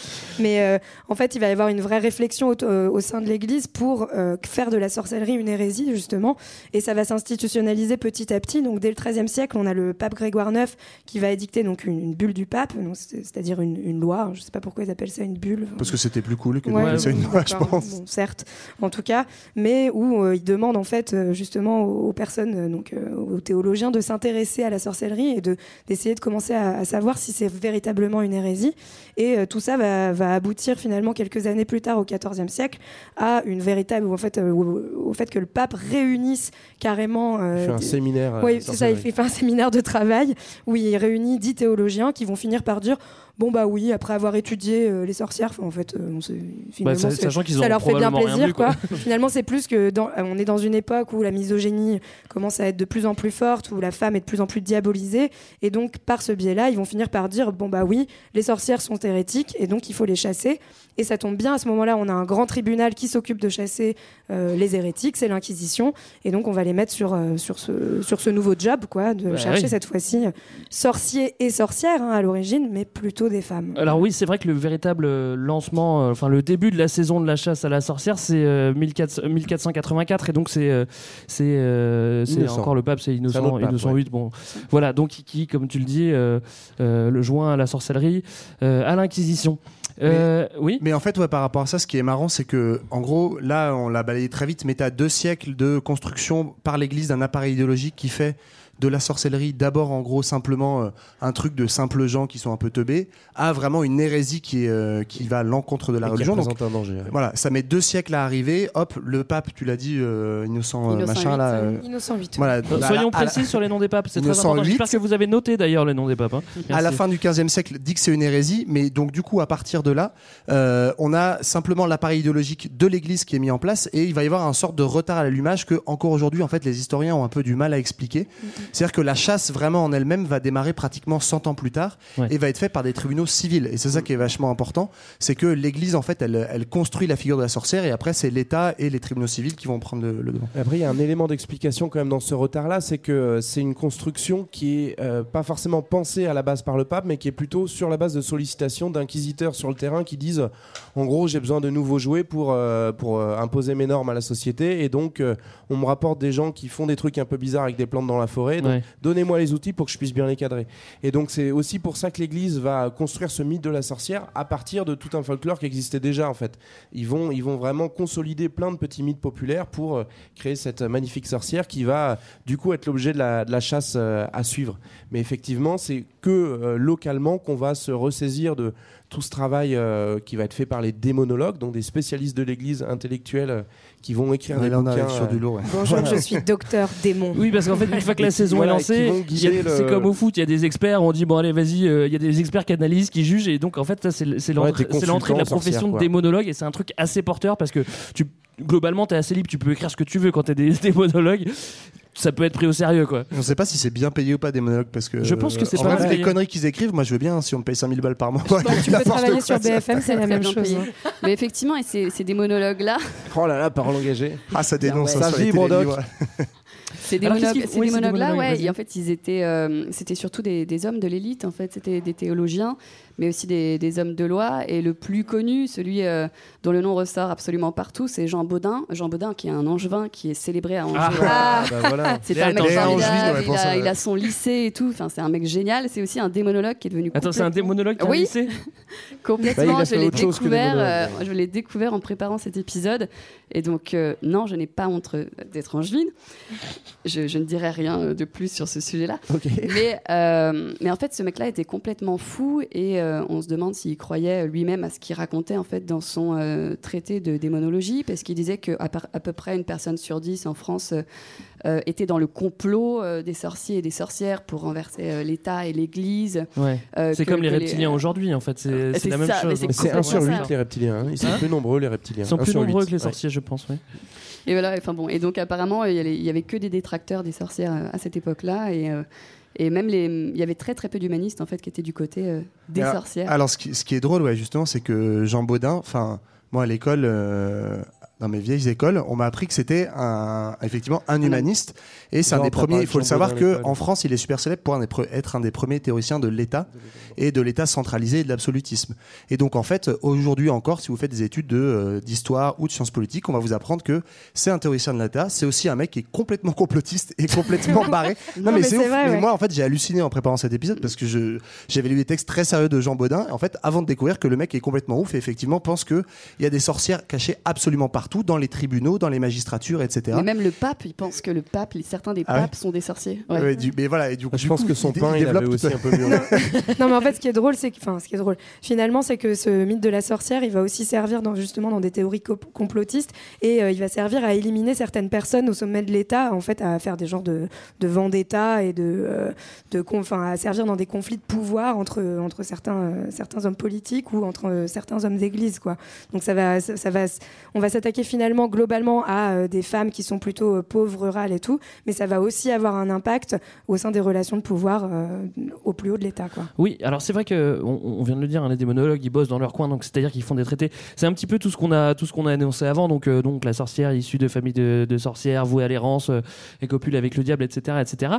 Mais euh, en fait, il va y avoir une vraie réflexion au, euh, au sein de l'Église pour euh, faire de la sorcellerie une hérésie, justement. Et ça va s'institutionnaliser petit à petit. Donc, dès le XIIIe siècle, on a le pape Grégoire IX qui va édicter donc, une, une bulle du pape, c'est- c'est-à-dire une, une loi. Je ne sais pas pourquoi ils appellent ça une bulle. Parce que c'était plus cool que de Ouais, laisser une loi, je pense. Bon, certes, en tout cas, mais où euh, il demande en fait euh, justement aux, aux personnes, euh, donc aux théologiens, de s'intéresser à la sorcellerie et de d'essayer de commencer à, à savoir si c'est véritablement une hérésie. Et tout ça va, va aboutir finalement quelques années plus tard, au XIVe siècle, à une véritable, en fait, au, au fait que le pape réunisse carrément. Il fait un séminaire. oui, c'est ça. Il fait un séminaire de travail où il réunit dix théologiens qui vont finir par dire bon bah oui, après avoir étudié euh, les sorcières, en fait, euh, on se- finalement, ça- qu'ils ça leur fait bien plaisir, vu, quoi. quoi. <laughs> finalement, c'est plus que dans, on est dans une époque où la misogynie commence à être de plus en plus forte, où la femme est de plus en plus diabolisée, et donc par ce biais-là, ils vont finir par dire bon bah oui, les sorcières sont hérétiques, et donc il faut les chasser. Et ça tombe bien à ce moment-là, on a un grand tribunal qui s'occupe de chasser euh, les hérétiques, c'est l'Inquisition, et donc on va les mettre sur euh, sur ce sur ce nouveau job, quoi, de Bah chercher oui. cette fois-ci sorciers et sorcières hein, à l'origine, mais plutôt des femmes. Alors oui, c'est vrai que le véritable euh, lancement, euh, enfin le début de la saison de la chasse à la sorcière, c'est euh, 1400 1484 et donc c'est euh, c'est euh, encore le pape, c'est Innocent, pape. Bon, voilà, donc qui, comme tu le dis, euh, euh, le joint à la sorcellerie, euh, à l'Inquisition. Euh, oui. Mais en fait, ouais, par rapport à ça, ce qui est marrant, c'est que, en gros, là, on l'a balayé très vite, mais tu as deux siècles de construction par l'Église d'un appareil idéologique qui fait de la sorcellerie, d'abord en gros simplement euh, un truc de simples gens qui sont un peu teubés, à vraiment une hérésie qui, est, euh, qui va à l'encontre de la Et qui religion. Donc, représente un danger. ouais. voilà, ça met deux siècles à arriver. Hop, le pape, tu l'as dit, euh, innocent, Innocent machin là. Innocent 8. voilà, la- Soyons la- précis sur les noms des papes, c'est très important. 1908. J'espère que vous avez noté d'ailleurs les noms des papes. hein. à la fin du 15e siècle dit que c'est une hérésie, mais donc du coup à partir de là, euh, on a simplement l'appareil idéologique de l'Église qui est mis en place et il va y avoir un sorte de retard à l'allumage que encore aujourd'hui en fait les historiens ont un peu du mal à expliquer. C'est-à-dire que la chasse vraiment en elle-même va démarrer pratiquement 100 ans plus tard Ouais. et va être faite par des tribunaux civils. Et c'est ça qui est vachement important, c'est que l'Église en fait elle, elle construit la figure de la sorcière et après c'est l'État et les tribunaux civils qui vont prendre le, le devant. Après, il y a un élément d'explication quand même dans ce retard-là, c'est que euh, c'est une construction qui est euh, pas forcément pensée à la base par le pape, mais qui est plutôt sur la base de sollicitations d'inquisiteurs sur le terrain qui disent, en gros, j'ai besoin de nouveaux jouets pour, euh, pour euh, imposer mes normes à la société, et donc euh, on me rapporte des gens qui font des trucs un peu bizarres avec des plantes dans la forêt, donc Ouais. donnez-moi les outils pour que je puisse bien les cadrer. Et donc c'est aussi pour ça que l'Église va construire ce mythe de la sorcière à partir de tout un folklore qui existait déjà en fait. Ils vont, ils vont vraiment consolider plein de petits mythes populaires pour euh, créer cette magnifique sorcière qui va du coup être l'objet de la, de la chasse euh, à suivre. Mais effectivement, c'est que euh, localement qu'on va se ressaisir de tout ce travail euh, qui va être fait par les démonologues, donc des spécialistes de l'Église intellectuelle euh, qui vont écrire Ouais, des là, bouquins. sur euh, du lourd. ouais. Bonjour, Voilà. je suis docteur démon. Oui, parce qu'en fait, une fois que la <laughs> saison Voilà, est lancée, le- c'est comme au foot, il y a des experts, on dit bon allez vas-y, euh, il y a des experts qui analysent, qui jugent, et donc en fait ça c'est Ouais, l'entrée des c'est l'entrée de la profession de démonologue, et c'est un truc assez porteur parce que tu globalement t'es assez libre, tu peux écrire ce que tu veux quand t'es des <laughs> démonologues, ça peut être pris au sérieux quoi. On sait pas si c'est bien payé ou pas des monologues parce que. Je pense que c'est pas vrai, mal les conneries qu'ils écrivent, moi je veux bien si on me paye 5000 balles par mois. tu peux travailler sur BFM, c'est la même chose. hein. Mais effectivement, et ces, ces démonologues-là, <laughs> Oh là là, parole engagée. Ah, ça dénonce Ça vibre, télélivres. Doc. <laughs> Ces Alors, qu'est-ce démonologues, qu'ils- ces oui, ces démonologues-là, démonologues, ouais, et en fait, ils étaient, euh, c'était surtout des, des hommes de l'élite, en fait, c'était des théologiens, mais aussi des, des hommes de loi. Et le plus connu, celui euh, dont le nom ressort absolument partout, c'est Jean Baudin. Jean Baudin, qui est un angevin, qui est célébré à Angers. Ah, bah voilà. <laughs> C'est un mec formidable, il, a, il a son lycée et tout. Enfin, c'est un mec génial. C'est aussi un démonologue qui est devenu Attends, c'est un démonologue qui a un Oui. lycée <laughs> Complètement, Bah, je l'ai découvert, euh, je l'ai découvert en préparant cet épisode. Et donc, euh, non, je n'ai pas honte d'être angevine. Je, je ne dirai rien de plus sur ce sujet-là. Mais, euh, mais en fait, ce mec-là était complètement fou et euh, on se demande s'il croyait lui-même à ce qu'il racontait en fait dans son euh, traité de démonologie, parce qu'il disait qu'à à peu près une personne sur dix en France euh, était dans le complot euh, des sorciers et des sorcières pour renverser euh, l'État et l'Église. Ouais. Euh, C'est que- comme les que reptiliens aujourd'hui en fait, c'est c'est la même ça, chose. c'est Mais c'est 1 sur complètement 8 ça. les reptiliens. hein. Ils sont Hein plus nombreux les reptiliens. Ils sont Un plus sur nombreux que les Ouais. sorciers, je pense. Oui. Et voilà, enfin bon, et donc apparemment il y, avait- il y avait que des détracteurs des sorcières à cette époque-là et euh, et même les, il y avait très très peu d'humanistes en fait qui étaient du côté euh, des Alors- sorcières. Alors, ce qui, ce qui est drôle, ouais, justement, c'est que Jean Baudin, enfin, moi à l'école, euh, dans mes vieilles écoles, on m'a appris que c'était un, effectivement un humaniste. Et c'est un des premiers. Il faut le savoir Baudin à que l'école. en France, il est super célèbre pour un des pre- être un des premiers théoriciens de l'État et de l'État centralisé et de l'absolutisme. Et donc, en fait, aujourd'hui encore, si vous faites des études de euh, d'histoire ou de sciences politiques, on va vous apprendre que c'est un théoricien de l'État. C'est aussi un mec qui est complètement complotiste et complètement <laughs> barré. Non, mais c'est c'est ouf. vrai, Mais ouais. moi, en fait, j'ai halluciné en préparant cet épisode parce que j'avais lu des textes très sérieux de Jean Baudin. En fait, avant de découvrir que le mec est complètement ouf et effectivement pense que il y a des sorcières cachées absolument partout, dans les tribunaux, dans les magistratures, etc. Mais même le pape, il pense que le pape, certains des Ah ouais papes sont des sorciers. Ouais. Ouais, du- mais voilà, et du, Je du pense coup, que son il- pain, il développe avait tout aussi un peu mieux. <laughs> Non, mais en fait, ce qui est drôle, c'est que, enfin, ce qui est drôle, finalement, c'est que ce mythe de la sorcière, il va aussi servir dans, justement dans des théories co- complotistes et euh, il va servir à éliminer certaines personnes au sommet de l'État, en fait, à faire des genres de, de vendetta et de, euh, de, con- enfin, à servir dans des conflits de pouvoir entre, entre certains, euh, certains hommes politiques ou entre euh, certains hommes d'église, quoi. Donc ça va, ça, ça va, on va s'attaquer finalement globalement à euh, des femmes qui sont plutôt euh, pauvres, rurales et tout, mais ça va aussi avoir un impact au sein des relations de pouvoir euh, au plus haut de l'État. Oui, alors c'est vrai que on, on vient de le dire, hein, les démonologues ils bossent dans leur coin, donc c'est-à-dire qu'ils font des traités. C'est un petit peu tout ce qu'on a, tout ce qu'on a annoncé avant, donc euh, donc la sorcière issue de famille de, de sorcières vouée à l'errance euh, et copule avec le diable, etc., etc.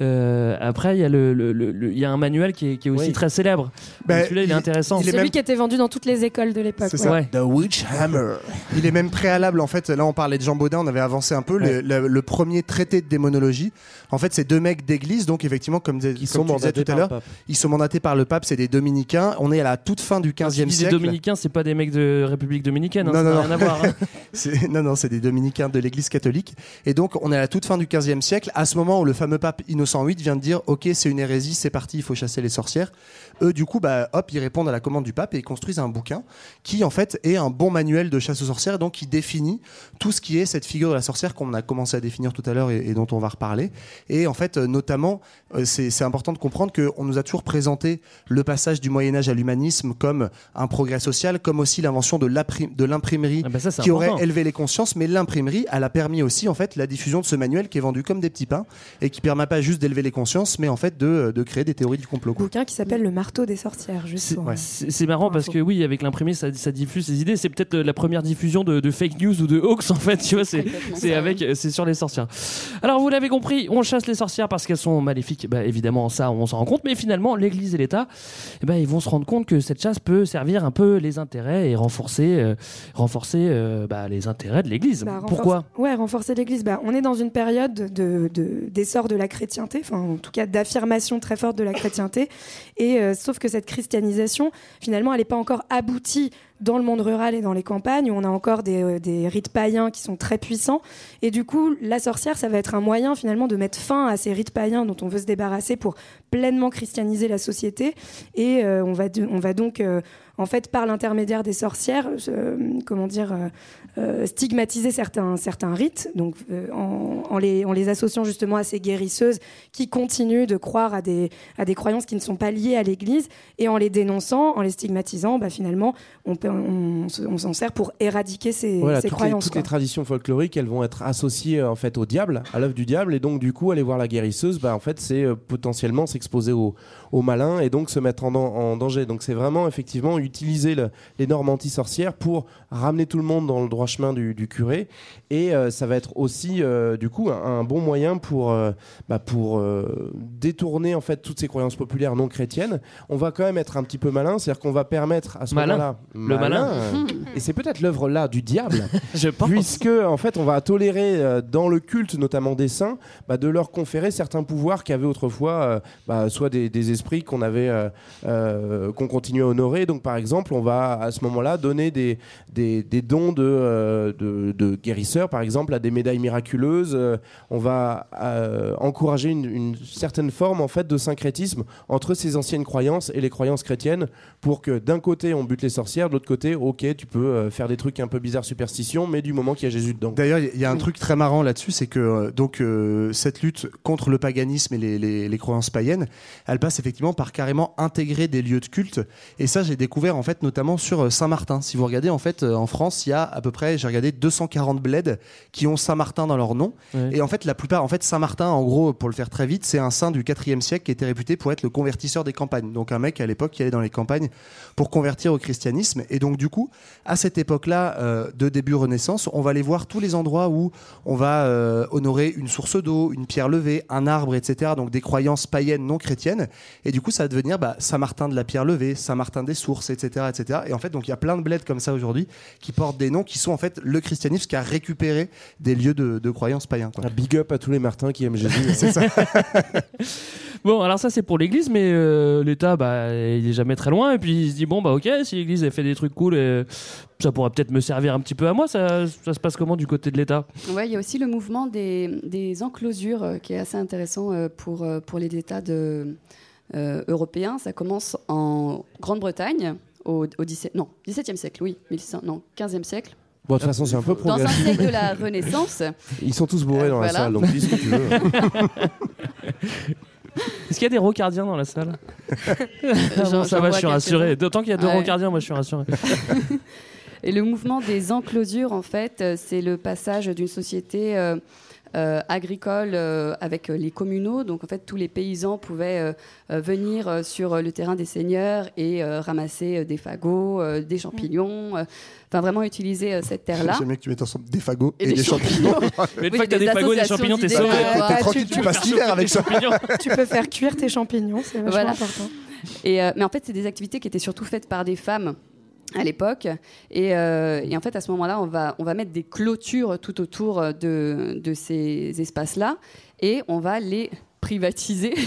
Euh, après il y a le, le- le- le- il y a un manuel qui est, qui est aussi Oui. très célèbre. Donc Celui-là il est il- intéressant. il est Celui même- qui était vendu dans toutes les écoles de l'époque. C'est ouais. ça. Ouais. The Witch Hammer. Il est même préalable en fait. Là, on parlait de Jean Baudin, on avait avancé un peu. Le, le- le premier traité de démonologie, en fait, c'est deux mecs d'église, donc effectivement, comme, Qui comme sont tu disais tout à l'heure. Ils sont mandatés par le pape, c'est des dominicains. On est à la toute fin du 15e siècle. Les dominicains, c'est pas des mecs de République dominicaine, hein, Non, ça non, n'a non. rien à voir. hein. <laughs> Non, non, c'est des dominicains de l'Église catholique. Et donc, on est à la toute fin du 15e siècle, à ce moment où le fameux pape Innocent VIII vient de dire Ok, c'est une hérésie, c'est parti, il faut chasser les sorcières. Eux, du coup, bah, hop, ils répondent à la commande du pape et ils construisent un bouquin qui, en fait, est un bon manuel de chasse aux sorcières, donc qui définit tout ce qui est cette figure de la sorcière qu'on a commencé à définir tout à l'heure et, et dont on va reparler. Et en fait, euh, notamment, euh, c'est important de comprendre qu'on nous a toujours présenté le passage du Moyen-Âge à l'humanisme comme un progrès social, comme aussi l'invention de l'imprimerie Ah bah qui aurait élevé les consciences, mais l'imprimerie, elle a permis aussi en fait la diffusion de ce manuel qui est vendu comme des petits pains et qui permet pas juste d'élever les consciences, mais en fait de, de créer des théories du complot. quoi. Bouquin qui s'appelle Le marteau des sorcières, juste pour, euh, C'est marrant parce que oui, avec l'imprimer, ça, ça diffuse ses idées. C'est peut-être euh, la première diffusion de, de fake news ou de hoax en fait. Tu vois, c'est c'est avec, c'est sur les sorcières. Alors vous l'avez compris, on chasse les sorcières parce qu'elles sont maléfiques. Bah, évidemment, ça, on s'en rend compte. Mais finalement, l'Église et l'État, eh ben, ils vont se rendre compte que cette chasse peut servir un peu les intérêts et renforcer, euh, renforcer euh, bah, les intérêts de l'Église. Bah, renforce- Pourquoi? Ouais, renforcer l'Église. Bah, on est dans une période de, de- d'essor de la chrétienté, enfin en tout cas d'affirmation très forte de la chrétienté. Et euh, sauf que cette christianisation, finalement, elle n'est pas encore aboutie dans le monde rural et dans les campagnes où on a encore des, euh, des rites païens qui sont très puissants. Et du coup, la sorcière, ça va être un moyen finalement de mettre fin à ces rites païens dont on veut se débarrasser pour pleinement christianiser la société. Et euh, on, va de- on va donc, euh, en fait, par l'intermédiaire des sorcières, euh, comment dire, euh, euh, stigmatiser certains, certains rites, donc en, en les, en les associant justement à ces guérisseuses qui continuent de croire à des, à des croyances qui ne sont pas liées à l'Église, et en les dénonçant, en les stigmatisant, bah, finalement, on, peut, on, se- on s'en sert pour éradiquer ces, Voilà, ces toutes, les, croyances. toutes quoi. les traditions folkloriques, elles vont être associées en fait au diable, à l'œuvre du diable, et donc du coup aller voir la guérisseuse, bah en fait c'est potentiellement s'exposer au, au malin et donc se mettre en, en danger. Donc c'est vraiment effectivement utiliser le- les normes anti-sorcières pour ramener tout le monde dans le droit chemin du, du curé, et euh, ça va être aussi euh, du coup un, un bon moyen pour euh, bah, pour euh, détourner en fait toutes ces croyances populaires non chrétiennes. On va quand même être un petit peu malin, c'est-à-dire qu'on va permettre à ce Malin. moment-là, Le malin. <laughs> et c'est peut-être l'œuvre là du diable. <laughs> Je pense. Puisque en fait, on va tolérer euh, dans le culte, notamment des saints, bah, de leur conférer certains pouvoirs qu'avaient autrefois, euh, bah, soit des, des esprits qu'on avait, euh, euh, qu'on continuait à honorer. Donc, par exemple, on va à ce moment-là donner des, des, des dons de, euh, de, de guérisseurs, par exemple, à des médailles miraculeuses. Euh, on va euh, encourager une, une certaine forme en fait de syncrétisme entre ces anciennes croyances et les croyances chrétiennes, pour que d'un côté on bute les sorcières, de l'autre côté, ok, tu peux euh, faire des trucs un peu bizarres, superstitions, mais du moment qu'il y a Jésus dedans. D'ailleurs, il y a un truc très marrant là-dessus, c'est que euh, donc euh, cette lutte contre le paganisme et les, les- les croyances païennes, elle passe effectivement par carrément intégrer des lieux de culte. Et ça, j'ai découvert en fait notamment sur euh, Saint-Martin. Si vous regardez en fait euh, en France, il y a à peu près, j'ai regardé 240 bleds qui ont Saint-Martin dans leur nom. Ouais. Et en fait, la plupart, en fait, Saint-Martin, en gros, pour le faire très vite, c'est un saint du 4e siècle qui était réputé pour être le convertisseur des campagnes. Donc un mec à l'époque qui allait dans les campagnes pour convertir au christianisme. Et donc du coup, à cette époque-là euh, de début Renaissance, on va aller voir tous les endroits où on va euh, honorer une source d'eau, une pierre levée, un arbre, etc. Donc des croyances païennes non chrétiennes. Et du coup, ça va devenir bah, Saint-Martin de la pierre levée, Saint-Martin des sources, etc., etc. Et en fait, donc il y a plein de bleds comme ça aujourd'hui qui portent des noms qui sont en fait le christianisme qui a récupéré des lieux de, de croyances païens. Quoi. Un big up à tous les Martins qui aiment Jésus. <laughs> C'est ça. <laughs> Bon, alors ça c'est pour l'Église, mais euh, l'État, bah, il est jamais très loin. Et puis il se dit bon bah ok, si l'Église elle fait des trucs cool, euh, ça pourra peut-être me servir un petit peu à moi. Ça, ça se passe comment du côté de l'État? Ouais, il y a aussi le mouvement des, des enclosures euh, qui est assez intéressant euh, pour, euh, pour les États de, euh, européens. Ça commence en Grande-Bretagne au, au 17, non, 17e siècle, oui, 1600, non, 15e siècle. Bon, de toute façon, c'est un peu Dans un progressif. siècle de la Renaissance. Ils sont tous bourrés Euh, dans la salle, donc dis ce que tu veux. <laughs> Est-ce qu'il y a des rocardiens dans la salle? <laughs> Ça va, je suis rassuré. D'autant qu'il y a deux Ouais. rocardiens, moi je suis rassuré. <laughs> Et le mouvement des enclosures, en fait, euh, c'est le passage d'une société euh, agricole euh, avec euh, les communaux. Donc, en fait, tous les paysans pouvaient euh, euh, venir euh, sur euh, le terrain des seigneurs et euh, ramasser euh, des fagots, euh, des champignons. euh, Enfin, vraiment utiliser euh, cette terre-là. J'aime bien que tu mettes ensemble des fagots et, Et des des champignons. Mais <laughs> une Oui, fois que t'as des des fagots et des champignons, t'es sauvé. T'es ouais, tranquille, tu- tu passes l'hiver avec ça. <laughs> tu peux faire cuire tes champignons, c'est vachement Voilà. important. Et, euh, mais en fait, c'est des activités qui étaient surtout faites par des femmes à l'époque. Et, euh, et en fait, à ce moment-là, on va, on va mettre des clôtures tout autour de, de ces espaces-là et on va les privatiser. <laughs>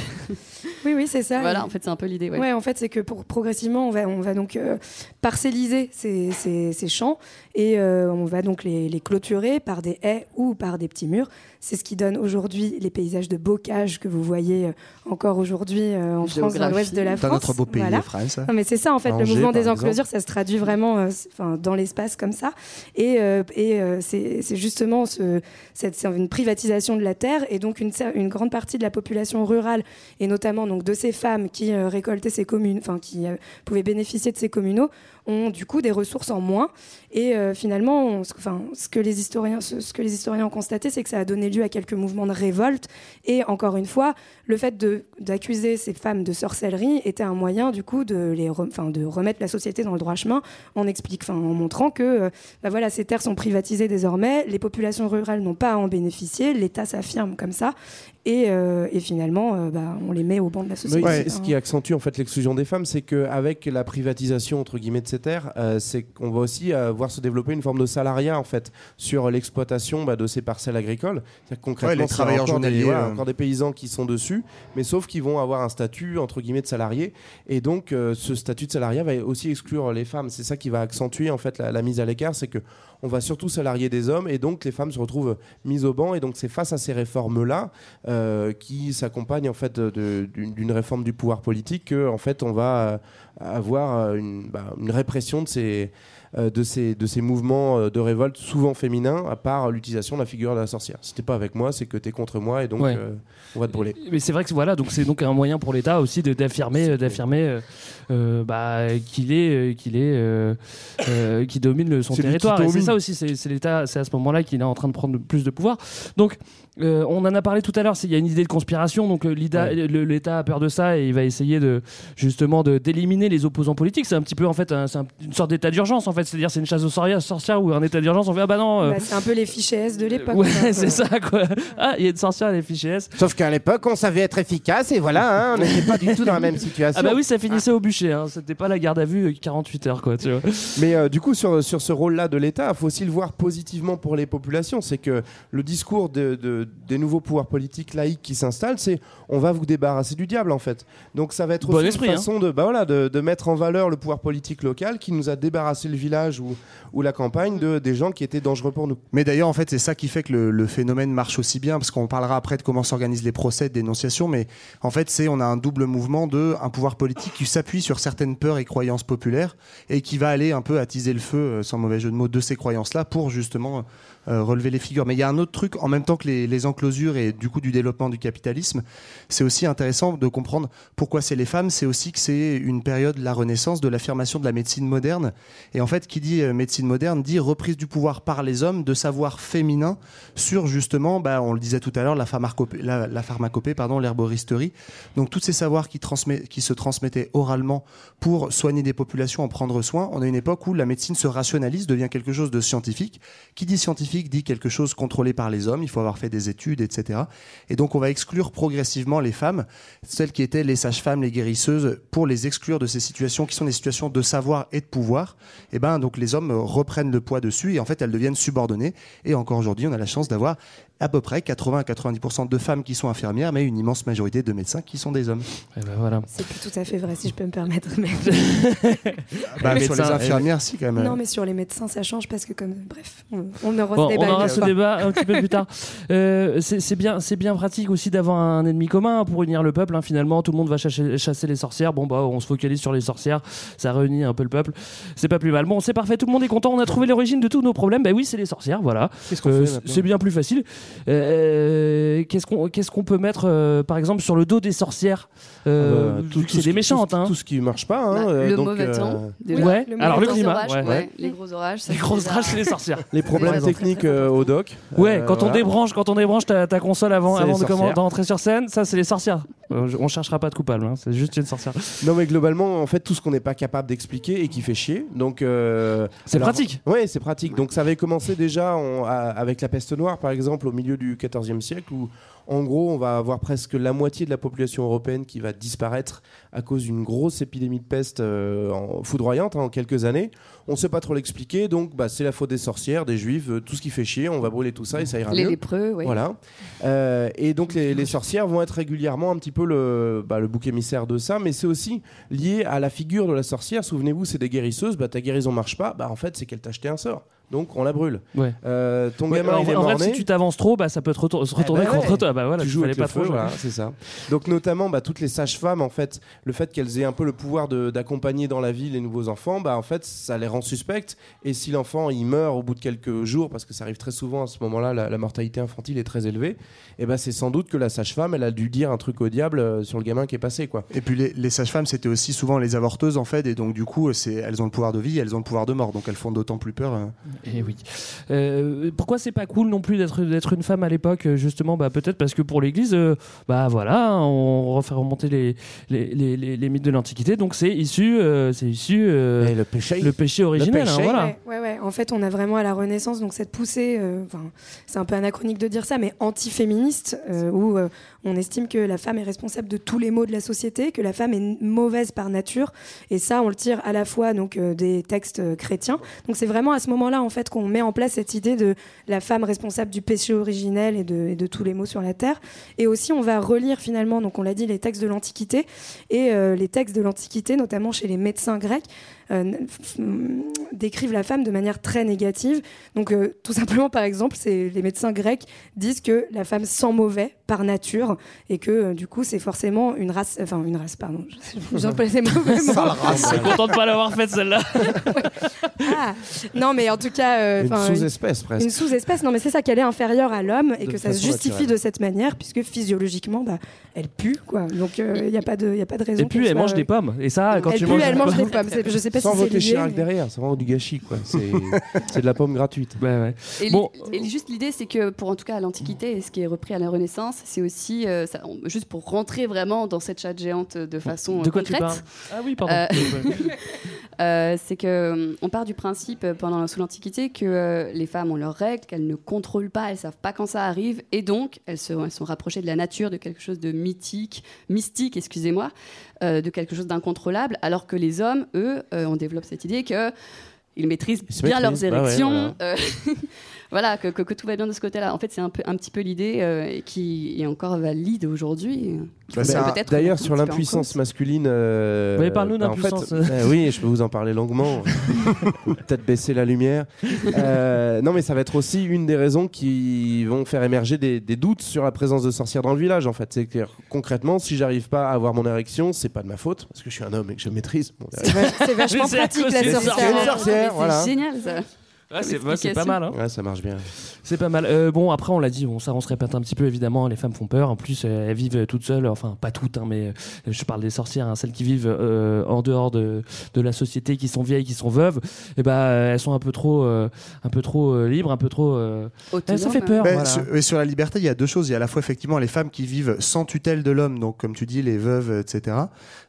Oui, oui, c'est ça. Voilà, en fait, c'est un peu l'idée. Ouais. Ouais, en fait, c'est que pour, progressivement, on va, on va donc euh, parcelliser ces, ces- ces champs et euh, on va donc les, les clôturer par des haies ou par des petits murs. C'est ce qui donne aujourd'hui les paysages de bocage que vous voyez euh, encore aujourd'hui euh, en France, dans l'ouest de la Dans France. notre beau pays, Voilà. France. Non, mais c'est ça, en fait, Angers, le mouvement des enclosures, exemple. ça se traduit vraiment euh, enfin, dans l'espace comme ça. Et, euh, et euh, c'est c'est justement ce, cette, c'est une privatisation de la terre et donc une, une grande partie de la population rurale et notamment donc de ces femmes qui euh, récoltaient ces communes, enfin qui euh, pouvaient bénéficier de ces communaux ont du coup des ressources en moins. Et euh, finalement enfin ce que les historiens ce, que les historiens ont constaté c'est que ça a donné lieu à quelques mouvements de révolte. Et encore une fois le fait d'accuser ces femmes de sorcellerie était un moyen du coup de les enfin de remettre la société dans le droit chemin en explique en montrant que euh, bah voilà ces terres sont privatisées désormais les populations rurales n'ont pas à en bénéficier l'État s'affirme comme ça et, euh, et finalement euh, bah, on les met au banc de la société Oui, ce qui accentue en fait l'exclusion des femmes, c'est qu'avec la privatisation entre guillemets de ces terres, euh, c'est qu'on va aussi euh, voir se développer une forme de salariat en fait sur l'exploitation bah, de ces parcelles agricoles. Concrètement, Ouais, les travailleurs encore des, journaliers, euh. encore des paysans qui sont dessus, mais sauf qu'ils vont avoir un statut entre guillemets de salarié, et donc euh, ce statut de salariat va aussi exclure les femmes. C'est ça qui va accentuer en fait la, la mise à l'écart, c'est que on va surtout salarier des hommes, et donc les femmes se retrouvent mises au banc, et donc c'est face à ces réformes là euh, qui s'accompagnent en fait d'une réforme du pouvoir politique que en fait on va euh, avoir euh, une, bah, une répression de ces de ces de ces mouvements euh, de révolte souvent féminins à part l'utilisation de la figure de la sorcière. Si t'es pas avec moi, c'est que t'es contre moi et donc Ouais. euh, on va te brûler. Mais c'est vrai que voilà, donc c'est donc un moyen pour l'État aussi de- d'affirmer, d'affirmer euh, euh, bah, qu'il est, euh, qu'il est, euh, euh, qui domine le- son territoire. Et c'est ça aussi, c'est c'est l'État, c'est à ce moment-là qu'il est en train de prendre plus de pouvoir. Donc euh, on en a parlé tout à l'heure. c'est- Il y a une idée de conspiration, donc euh, l'État a peur de ça et il va essayer de justement de d'éliminer les opposants politiques. C'est un petit peu en fait un- une sorte d'état d'urgence en fait. C'est-à-dire c'est une chasse aux sorcières, sorcières ou un état d'urgence. On fait ah bah non. euh, Bah, c'est un peu les fichiers S de l'époque Ouais, <laughs> c'est ça quoi. Ah, il y a une sorcière, les fichiers S. Sauf qu'à l'époque, on savait être efficace et voilà, hein, on n'était pas du tout dans la même <laughs> situation. Ah bah oui, ça finissait au bûcher. Hein. C'était pas la garde à vue euh, 48 heures quoi. Tu vois. Mais euh, du coup, sur, sur ce rôle-là de l'État, il faut aussi le voir positivement pour les populations. C'est que le discours de- de- des nouveaux pouvoirs politiques laïques qui s'installent, c'est on va vous débarrasser du diable en fait. Donc ça va être Bon aussi esprit, une hein. façon de, bah voilà, de, de mettre en valeur le pouvoir politique local qui nous a débarrassé le village ou, ou la campagne de, des gens qui étaient dangereux pour nous. Mais d'ailleurs, en fait, c'est ça qui fait que le, le phénomène marche aussi bien, parce qu'on parlera après de comment s'organisent les procès de dénonciation, mais en fait, c'est on a un double mouvement de un pouvoir politique qui s'appuie sur certaines peurs et croyances populaires et qui va aller un peu attiser le feu, euh, sans mauvais jeu de mots, de ces croyances-là pour justement relever les figures. Mais il y a un autre truc, en même temps que les, enclosures et du coup du développement du capitalisme, c'est aussi intéressant de comprendre pourquoi c'est les femmes. C'est aussi que c'est une période de la Renaissance, de l'affirmation de la médecine moderne. Et en fait, qui dit euh, médecine moderne dit reprise du pouvoir par les hommes, de savoir féminin sur justement, bah, on le disait tout à l'heure, la pharmacopée, la pharmacopée, pardon, l'herboristerie. Donc tous ces savoirs qui, transmet, qui se transmettaient oralement pour soigner des populations, en prendre soin. On a une époque où la médecine se rationalise, devient quelque chose de scientifique. Qui dit scientifique dit quelque chose contrôlé par les hommes. Il faut avoir fait des études, etc. Et donc on va exclure progressivement les femmes, celles qui étaient les sages-femmes, les guérisseuses, pour les exclure de ces situations qui sont des situations de savoir et de pouvoir. Et ben donc les hommes reprennent le poids dessus et en fait elles deviennent subordonnées. Et encore aujourd'hui, on a la chance d'avoir à peu près 80 à 90% de femmes qui sont infirmières, mais une immense majorité de médecins qui sont des hommes. Et ben voilà. C'est plus tout à fait vrai, si je peux me permettre. Mais... <laughs> Bah, Les sur les infirmières, si quand même. non, mais sur les médecins, ça change parce que, comme, bref, on, on aura Bon, ce débat. on aura ce débat un petit peu plus tard. Euh, c'est bien, c'est bien pratique aussi d'avoir un ennemi commun pour unir le peuple. hein. Finalement, tout le monde va chasser, chasser les sorcières. Bon bah, on se focalise sur les sorcières. Ça réunit un peu le peuple. C'est pas plus mal. Bon, c'est parfait. Tout le monde est content. On a trouvé l'origine de tous nos problèmes. Bah oui, c'est les sorcières. Voilà. Euh, c'est bien plus facile. Euh, qu'est-ce qu'on qu'est-ce qu'on peut mettre, euh, par exemple, sur le dos des sorcières euh, Euh, vu tout, que c'est ce des qui- méchantes. tout, hein. tout ce qui marche pas. hein, Bah, euh, le donc, mauvais euh, temps. déjà. Ouais. Le Alors le climat. orages, ouais. ouais, les gros orages. ça, Les déjà- orages, c'est les sorcières. Les problèmes techniques euh, au doc. Ouais, Euh, quand on débranche, quand on débranche ta, ta console avant, de, d'entrer sur scène, ça c'est les sorcières. Euh, on cherchera pas de coupable, hein, c'est juste une sorcière. Non mais globalement en fait tout ce qu'on n'est pas capable d'expliquer et qui fait chier donc euh, C'est pratique. Ouais c'est pratique donc ça avait commencé déjà avec la peste noire par exemple au milieu du XIVe siècle où En gros, on va avoir presque la moitié de la population européenne qui va disparaître à cause d'une grosse épidémie de peste euh, en- foudroyante hein, en quelques années. On ne sait pas trop l'expliquer, donc bah, c'est la faute des sorcières, des juifs, euh, tout ce qui fait chier. On va brûler tout ça et ça ira Les mieux. lépreux, oui. Voilà. Euh, et donc les, les sorcières vont être régulièrement un petit peu le, bah, le bouc émissaire de ça, mais c'est aussi lié à la figure de la sorcière. Souvenez-vous, c'est des guérisseuses. Bah, ta guérison marche pas. Bah, en fait, c'est qu'elle t'a acheté un sort. Donc on la brûle. Ouais. Euh, ton Ouais, gamin, en, il est en vrai, mort-né. si tu t'avances trop, bah, ça peut te retour- se retourner Eh ben contre ouais. toi. Bah voilà, tu joues avec pas le trop feu, jouer. voilà, c'est ça. Donc notamment bah, toutes les sages-femmes en fait, le fait qu'elles aient un peu le pouvoir d'accompagner dans la vie les nouveaux enfants, bah en fait ça les rend suspectes. Et si l'enfant il meurt au bout de quelques jours, parce que ça arrive très souvent à ce moment-là, la, la mortalité infantile est très élevée, et ben c'est sans doute que la sage-femme elle a dû dire un truc au diable euh, sur le gamin qui est passé quoi. Et puis les, les sages-femmes, c'était aussi souvent les avorteuses en fait, et donc du coup, c'est elles ont le pouvoir de vie, elles ont le pouvoir de mort, donc elles font d'autant plus peur. euh. Et oui. Euh, pourquoi c'est pas cool non plus d'être d'être une femme à l'époque justement? Bah peut-être parce que pour l'Église euh, bah voilà on refait remonter les les, les, les- les mythes de l'Antiquité donc c'est issu euh, c'est issu euh, le péché. le péché originel hein, voilà. Ouais, ouais, ouais. En fait, on a vraiment à la Renaissance donc cette poussée, euh, c'est un peu anachronique de dire ça, mais anti-féministe, euh, où euh, on estime que la femme est responsable de tous les maux de la société, que la femme est mauvaise par nature, et ça, on le tire à la fois donc euh, des textes euh, chrétiens. Donc c'est vraiment à ce moment-là en fait qu'on met en place cette idée de la femme responsable du péché originel et de, tous les maux sur la terre. Et aussi, on va relire finalement, donc on l'a dit, les textes de l'Antiquité et euh, les textes de l'Antiquité, notamment chez les médecins grecs décrivent la femme de manière très négative. Donc, euh, tout simplement, par exemple, c'est les médecins grecs disent que la femme sent mauvais par nature et que euh, du coup, c'est forcément une race, enfin une race, pardon. J'emploie mauvais mots. Je suis content de pas l'avoir faite celle-là. <laughs> Ah, non, mais en tout cas, euh, Une sous-espèce, presque. Une sous-espèce, non, mais c'est ça qu'elle est inférieure à l'homme et De que ça se justifie naturelle. de cette manière puisque physiologiquement, bah, elle pue, quoi. Donc, il n'y a pas de, y a pas de raison. Et puis qu'elle elle soit- mange des pommes et ça quand Elle tu pue, manges elle mange des pommes. C'est- Je sais pas Sans si voter. Chirac mais- derrière, c'est vraiment du gâchis quoi. C'est <laughs> c'est de la pomme gratuite. Et, Bon. et juste l'idée, c'est que pour en tout cas à l'Antiquité et ce qui est repris à la Renaissance, c'est aussi euh, ça- on- juste pour rentrer vraiment dans cette chatte géante de façon De euh, quoi tu concrète. parles? Ah oui, pardon. Euh, <laughs> euh, c'est que on part du principe pendant sous l'Antiquité que euh, les femmes ont leurs règles, qu'elles ne contrôlent pas, elles savent pas quand ça arrive, et donc elles, se- elles sont rapprochées de la nature, de quelque chose de mythique, mystique, excusez-moi, euh, de quelque chose d'incontrôlable, alors que les hommes, eux, euh, on développe cette idée que ils maîtrisent se bien leurs bah ouais, érections. <laughs> voilà, que, que- que tout va bien de ce côté-là. En fait, c'est un, peu, un petit peu l'idée euh, qui est encore valide aujourd'hui. Bah, D'ailleurs, sur l'impuissance masculine. euh, Mais parle-nous bah, en fait, d'impuissance. euh, oui, je peux vous en parler longuement. <laughs> Peut-être baisser la lumière. Euh, non, mais ça va être aussi une des raisons qui vont faire émerger des, des doutes sur la présence de sorcières dans le village. En fait, c'est que concrètement, si j'arrive pas à avoir mon érection, c'est pas de ma faute parce que je suis un homme et que je maîtrise. mon C'est vach- c'est vachement pratique la sorcière. C'est voilà. génial ça. Ouais, c'est ouais, c'est pas mal. hein. Ouais, ça marche bien. C'est pas mal. Euh, bon, après, on l'a dit, on, ça, on se répète un petit peu, évidemment. Les femmes font peur. En plus, euh, elles vivent toutes seules. Enfin, pas toutes, hein, mais euh, je parle des sorcières, hein, celles qui vivent euh, en dehors de, de la société, qui sont vieilles, qui sont veuves. Et ben, euh, elles sont un peu trop, euh, un peu trop euh, libres, un peu trop. euh, Autonome. ça fait peur. Ben, voilà. sur, et sur la liberté, il y a deux choses. Il y a à la fois effectivement les femmes qui vivent sans tutelle de l'homme, donc comme tu dis, les veuves, etc.,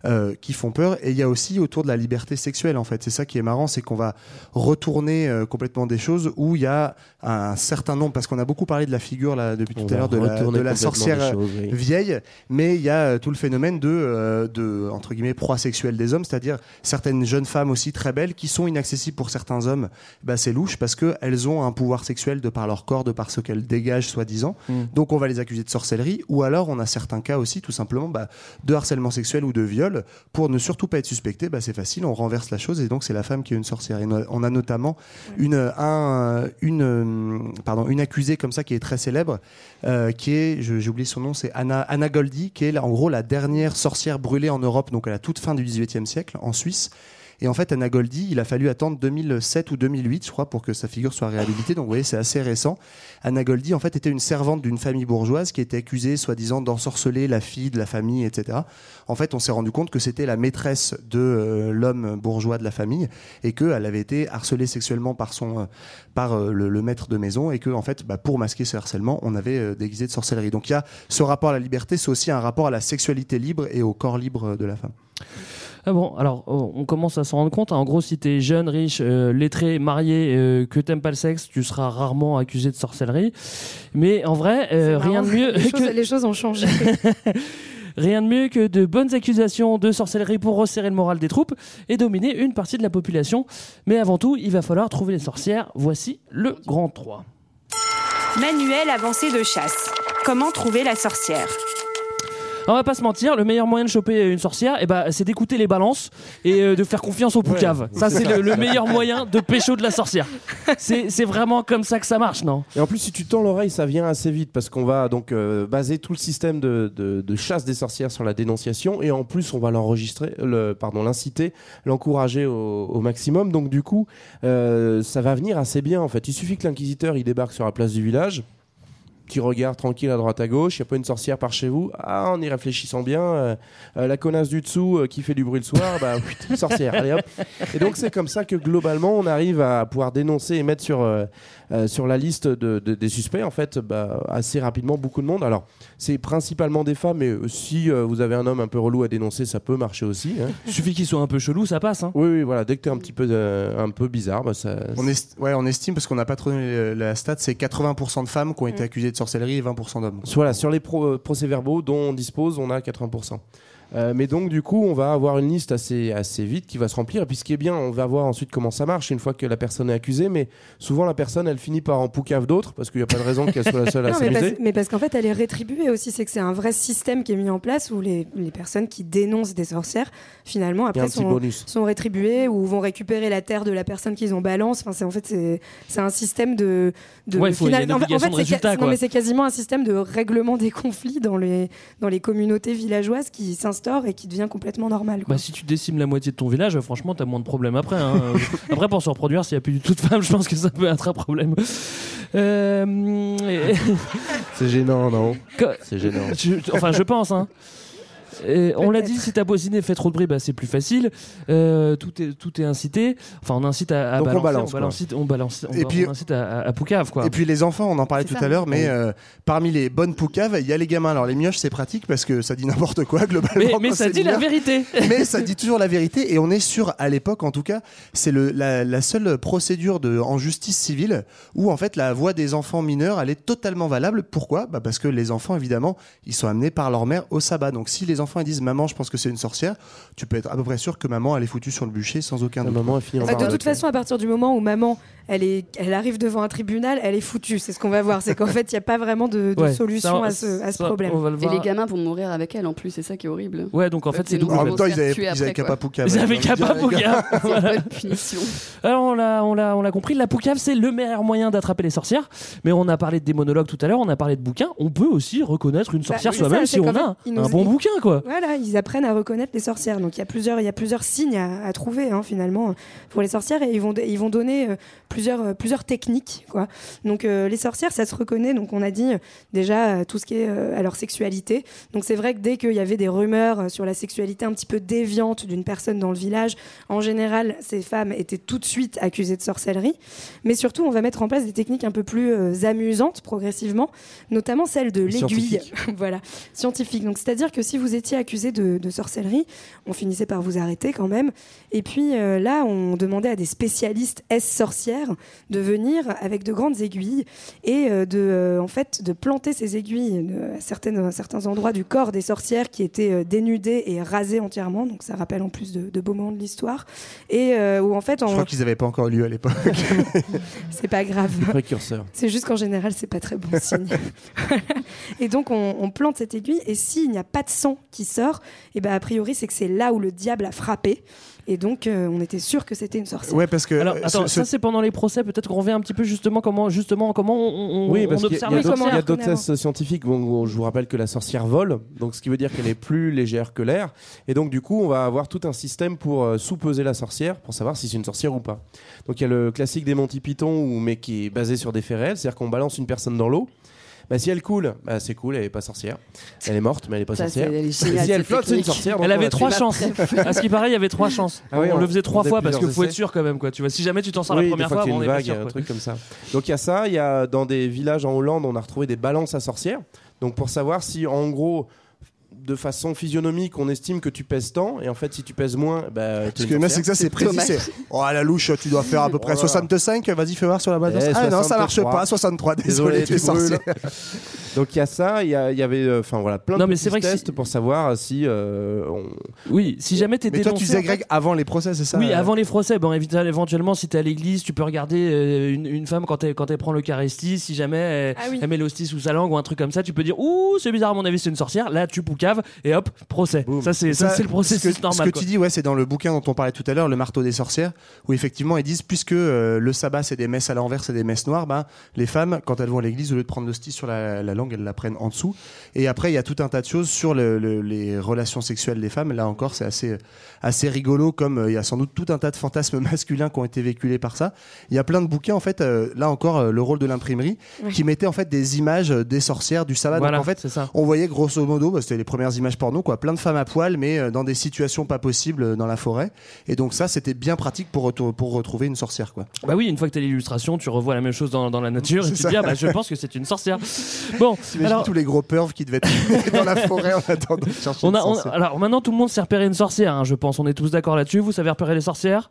euh, qui font peur. Et il y a aussi autour de la liberté sexuelle, en fait. C'est ça qui est marrant, c'est qu'on va retourner euh, complètement des choses où il y a un certain nombre, parce qu'on a beaucoup parlé de la figure là depuis On tout à l'heure de la, de sorcière des choses, oui. vieille, mais il y a euh, tout le phénomène de, euh, de entre guillemets proie sexuelle des hommes, c'est-à-dire certaines jeunes femmes aussi très belles qui sont inaccessibles pour certains hommes. Bah, c'est louche parce que elles ont un pouvoir sexuel de par leur corps, de par ce qu'elles dégagent soi-disant. Mm. Donc on va les accuser de sorcellerie, ou alors on a certains cas aussi tout simplement bah, de harcèlement sexuel ou de viol. Pour ne surtout pas être suspecté, bah, c'est facile, on renverse la chose et donc c'est la femme qui est une sorcière. Et on a notamment une, un, une, euh, pardon, une accusée comme ça qui est très célèbre, euh, qui est, j'ai oublié son nom, c'est Anna, Anna Goldy, qui est en gros la dernière sorcière brûlée en Europe, donc à la toute fin du XVIIIe siècle, en Suisse. Et en fait, Anna Goldy, il a fallu attendre 2007 ou 2008, je crois, pour que sa figure soit réhabilitée. Donc, vous voyez, c'est assez récent. Anna Goldy, en fait, était une servante d'une famille bourgeoise qui était accusée, soi-disant, d'ensorceler la fille de la famille, etc. En fait, on s'est rendu compte que c'était la maîtresse de euh, l'homme bourgeois de la famille et qu'elle avait été harcelée sexuellement par son, euh, par euh, le, maître de maison et que, en fait, bah, pour masquer ce harcèlement, on avait déguisé de sorcellerie. Donc, il y a ce rapport à la liberté, c'est aussi un rapport à la sexualité libre et au corps libre de la femme. Ah bon, alors oh, on commence à s'en rendre compte. hein. En gros, si t'es jeune, riche, euh, lettré, marié, euh, que t'aimes pas le sexe, tu seras rarement accusé de sorcellerie. Mais en vrai, euh, rien de mieux <laughs> les, que choses, les choses ont changé. <laughs> Rien de mieux que de bonnes accusations de sorcellerie pour resserrer le moral des troupes et dominer une partie de la population. Mais avant tout, il va falloir trouver les sorcières. Voici le grand 3. Manuel avancé de chasse. Comment trouver la sorcière? On va pas se mentir, le meilleur moyen de choper une sorcière, eh ben, c'est d'écouter les balances et euh, de faire confiance au poucave. Ça, c'est le, le meilleur moyen de pécho de la sorcière. <laughs> C'est c'est vraiment comme ça que ça marche, non? Et en plus, si tu tends l'oreille, ça vient assez vite parce qu'on va donc euh, baser tout le système de, de- de chasse des sorcières sur la dénonciation et en plus, on va l'enregistrer, le, pardon, l'inciter, l'encourager au, au maximum. Donc du coup, euh, ça va venir assez bien en fait. Il suffit que l'inquisiteur il débarque sur la place du village. Qui regarde tranquille à droite à gauche, il n'y a pas une sorcière par chez vous. Ah, en y réfléchissant bien, euh, euh, la connasse du dessous euh, qui fait du bruit le soir, bah, <laughs> sorcière, allez hop. Et donc c'est comme ça que globalement on arrive à pouvoir dénoncer et mettre sur, euh, sur la liste de, de- des suspects en fait bah, assez rapidement beaucoup de monde. Alors c'est principalement des femmes, mais euh, si euh, vous avez un homme un peu relou à dénoncer, ça peut marcher aussi. hein. <laughs> Il suffit qu'il soit un peu chelou, ça passe. Hein. Oui, oui, voilà. Dès que t'es un petit peu, euh, un peu bizarre, bah, ça. On, est, ouais, on estime, parce qu'on n'a pas trop donné la stat, c'est 80% de femmes qui ont été accusées de sorcellerie et 20% d'hommes. Voilà, sur les pro- euh, procès-verbaux dont on dispose, on a 80%. Euh, mais donc, du coup, on va avoir une liste assez, assez vite qui va se remplir. Et puis, ce qui est bien, on va voir ensuite comment ça marche une fois que la personne est accusée. Mais souvent, la personne, elle finit par en poucave d'autres parce qu'il n'y a pas de raison qu'elle soit la seule à <laughs> Non, mais, parce, s'amuser. mais parce qu'en fait, elle est rétribuée aussi. C'est que c'est un vrai système qui est mis en place où les, les personnes qui dénoncent des sorcières, finalement, après sont, bonus. sont rétribuées ou vont récupérer la terre de la personne qu'ils ont balance. Enfin, c'est en fait c'est c'est un système de. de Ouais, il faut- il y a une en fait- en fait, de c'est résultat, ca- non, quoi. mais c'est quasiment un système de règlement des <laughs> conflits dans les dans les communautés villageoises qui s'instaure et qui devient complètement normal. quoi. Bah, si tu décimes la moitié de ton village, euh, franchement, t'as moins de problèmes après. hein. <laughs> Après, pour se reproduire, s'il n'y a plus du tout de femmes, <laughs> je pense que ça peut être un problème. Euh, C'est gênant, non C'est gênant. Je- enfin, je pense. Hein. Et on l'a dit, si ta bosinée fait trop de bruit, bah, c'est plus facile. Euh, tout, est, tout est incité. Enfin, on incite à, à Donc on balancer. balance, on, balance, on, balance, on, Et puis- on incite à, à, poucave, quoi. Et puis les enfants, on en parlait tout ça. à l'heure, mais Oui. euh, parmi les bonnes poucaves, il y a les gamins. Alors les mioches, c'est pratique parce que ça dit n'importe quoi globalement. Mais- ça dit la vérité. <laughs> mais ça dit toujours la vérité et on est sûr, à l'époque en tout cas, c'est la, la seule procédure de, en justice civile où en fait la voix des enfants mineurs, elle est totalement valable. Pourquoi? Bah Parce que les enfants, évidemment, ils sont amenés par leur mère au sabbat. Donc si les enfants ils disent maman, je pense que c'est une sorcière, tu peux être à peu près sûr que maman elle est foutue sur le bûcher sans aucun doute. maman a fini Enfin, de toute façon, à partir du moment où maman, elle, est, elle arrive devant un tribunal, elle est foutue. C'est ce qu'on va voir. C'est qu'en <laughs> fait, il n'y a pas vraiment de, de Ouais, solution ça, à ce, à ce ça, problème. le Et les gamins vont mourir avec elle en plus, c'est ça qui est horrible. Ouais, donc en fait, c'est double. En même temps, ils avaient, ils avaient poucave. Ils avaient. <laughs> Bonne <laughs> punition. Alors on l'a, on l'a, on l'a compris, la poucave c'est le meilleur moyen d'attraper les sorcières. Mais on a parlé de démonologues tout à l'heure, on a parlé de bouquins. On peut aussi reconnaître une sorcière Bah, c'est soi-même si on a un bon bouquin quoi. Voilà, ils apprennent à reconnaître les sorcières. Donc il y a plusieurs, il y a plusieurs signes à, à trouver hein, finalement pour les sorcières et ils vont, ils vont donner euh, plusieurs, euh, plusieurs techniques quoi. Donc euh, les sorcières, ça se reconnaît. Donc on a dit déjà tout ce qui est euh, à leur sexualité. Donc c'est vrai que dès qu'il y avait des rumeurs sur la sexualité un petit peu déviante d'une personne dans le village, en général ces femmes étaient tout de suite accusées de sorcellerie. Mais surtout, on va mettre en place des techniques un peu plus euh, amusantes progressivement, notamment celle de l'aiguille. Scientifique. <laughs> voilà, scientifique. Donc, c'est-à-dire que si vous étiez accusé de, de sorcellerie, on finissait par vous arrêter quand même. Et puis euh, là, on demandait à des spécialistes S-sorcières de venir avec de grandes aiguilles et euh, de, euh, en fait, de planter ces aiguilles à, certaines, à certains endroits du corps des sorcières qui étaient euh, dénudées et rasées entièrement. Donc, ça rappelle en plus de, de beaux moments de l'histoire. Et euh, où en fait, Je crois qu'ils n'avaient pas encore eu lieu à l'époque. <laughs> c'est pas grave. Précurseur. C'est juste qu'en général, c'est pas très bon signe. <laughs> et donc, on, on plante cette aiguille, et s'il n'y a pas de sang qui sort, et ben a priori, c'est que c'est là où le diable a frappé. Et donc, euh, on était sûr que c'était une sorcière. Ouais, parce que Alors euh, attends, ce- ça c'est pendant les procès. Peut-être qu'on revient un petit peu justement comment justement comment on, on, Oui, on parce qu'il y a- observe il y a d'autres- tests scientifiques. Bon, je vous rappelle que la sorcière vole, donc ce qui veut dire qu'elle est plus légère que l'air. Et donc, du coup, on va avoir tout un système pour euh, sous-peser la sorcière, pour savoir si c'est une sorcière ou pas. Donc, il y a le classique des Monty Python, où- mais qui est basé sur des faits réels. C'est-à-dire qu'on balance une personne dans l'eau. Bah, si elle coule, bah, c'est cool, elle est pas sorcière. Elle est morte, mais elle est pas Ça, sorcière. c'est- Et si elle cette flotte, c'est une technique. sorcière. donc Elle on avait va trois chances. <laughs> à ce qui paraît, il y avait trois chances. Ah oui, on, on- le faisait trois faisait fois parce qu'il plusieurs faut être essais. sûr quand même quoi. Tu vois, si jamais tu t'en sors Oui, la des première fois fois, qu'il y a on une est pas vague, sûr. un quoi. truc comme ça. Donc il y a ça, il y a dans des villages en Hollande, on a retrouvé des balances à sorcières. Donc pour savoir si en gros de façon physionomique, on estime que tu pèses tant, et en fait, si tu pèses moins, bah, une que mais c'est que ça, c'est précis. c'est- Oh, à la louche, tu dois faire à peu près Voilà. 65. Vas-y, fais voir sur la base. Eh, ah non, ça marche 63. pas. 63. Désolé, tu es tu brûles. sorcier. <laughs> Donc il y a ça, il y, y avait, euh, enfin voilà, plein Non, de mais petits vrai tests pour savoir si euh, on... Oui, si jamais t'es Mais toi, tu dénoncé, disais, en fait- Greg, avant les procès, c'est ça Oui, euh avant les procès, bon, évidemment, éventuellement, si t'es à l'église, tu peux regarder euh, une, une femme quand elle, quand elle prend l'Eucharistie, si jamais elle, Ah oui. elle met l'hostie sous sa langue ou un truc comme ça, tu peux dire Ouh, c'est bizarre, à mon avis, c'est une sorcière. Là, tu poucaves et hop, procès. Ça, c'est ça, c'est le processus ce que, normal. Ce que quoi. tu dis, ouais, c'est dans le bouquin dont on parlait tout à l'heure, Le marteau des sorcières, où effectivement ils disent, puisque euh, le sabbat c'est des messes à l'envers, c'est des messes noires, ben, les femmes, quand elles vont à l'église, au lieu de prendre l'hostie sur la, la langue, elles la prennent en dessous. Et après, il y a tout un tas de choses sur le- le- les relations sexuelles des femmes. Là encore, c'est assez, assez rigolo, comme euh, il y a sans doute tout un tas de fantasmes <laughs> masculins qui ont été véhiculés par ça. Il y a plein de bouquins, en fait, euh, là encore, euh, le rôle de l'imprimerie, qui mettait en fait des images des sorcières du sabbat. Voilà, Donc en fait, c'est ça. on voyait grosso modo, bah, c'était les premières images porno, quoi, plein de femmes à poil, mais dans des situations pas possibles dans la forêt. Et donc ça, c'était bien pratique pour, pour retrouver une sorcière, quoi. Bah oui, une fois que t'as l'illustration, tu revois la même chose dans, dans la nature <laughs> et tu te dis, ah bah je pense que c'est une sorcière. Bon, T'imagines alors. tous les gros pervs qui devaient être dans la forêt en attendant de chercher On une a, on- alors maintenant tout le monde sait repérer une sorcière, hein, je pense. On est tous d'accord là-dessus. Vous savez repérer les sorcières?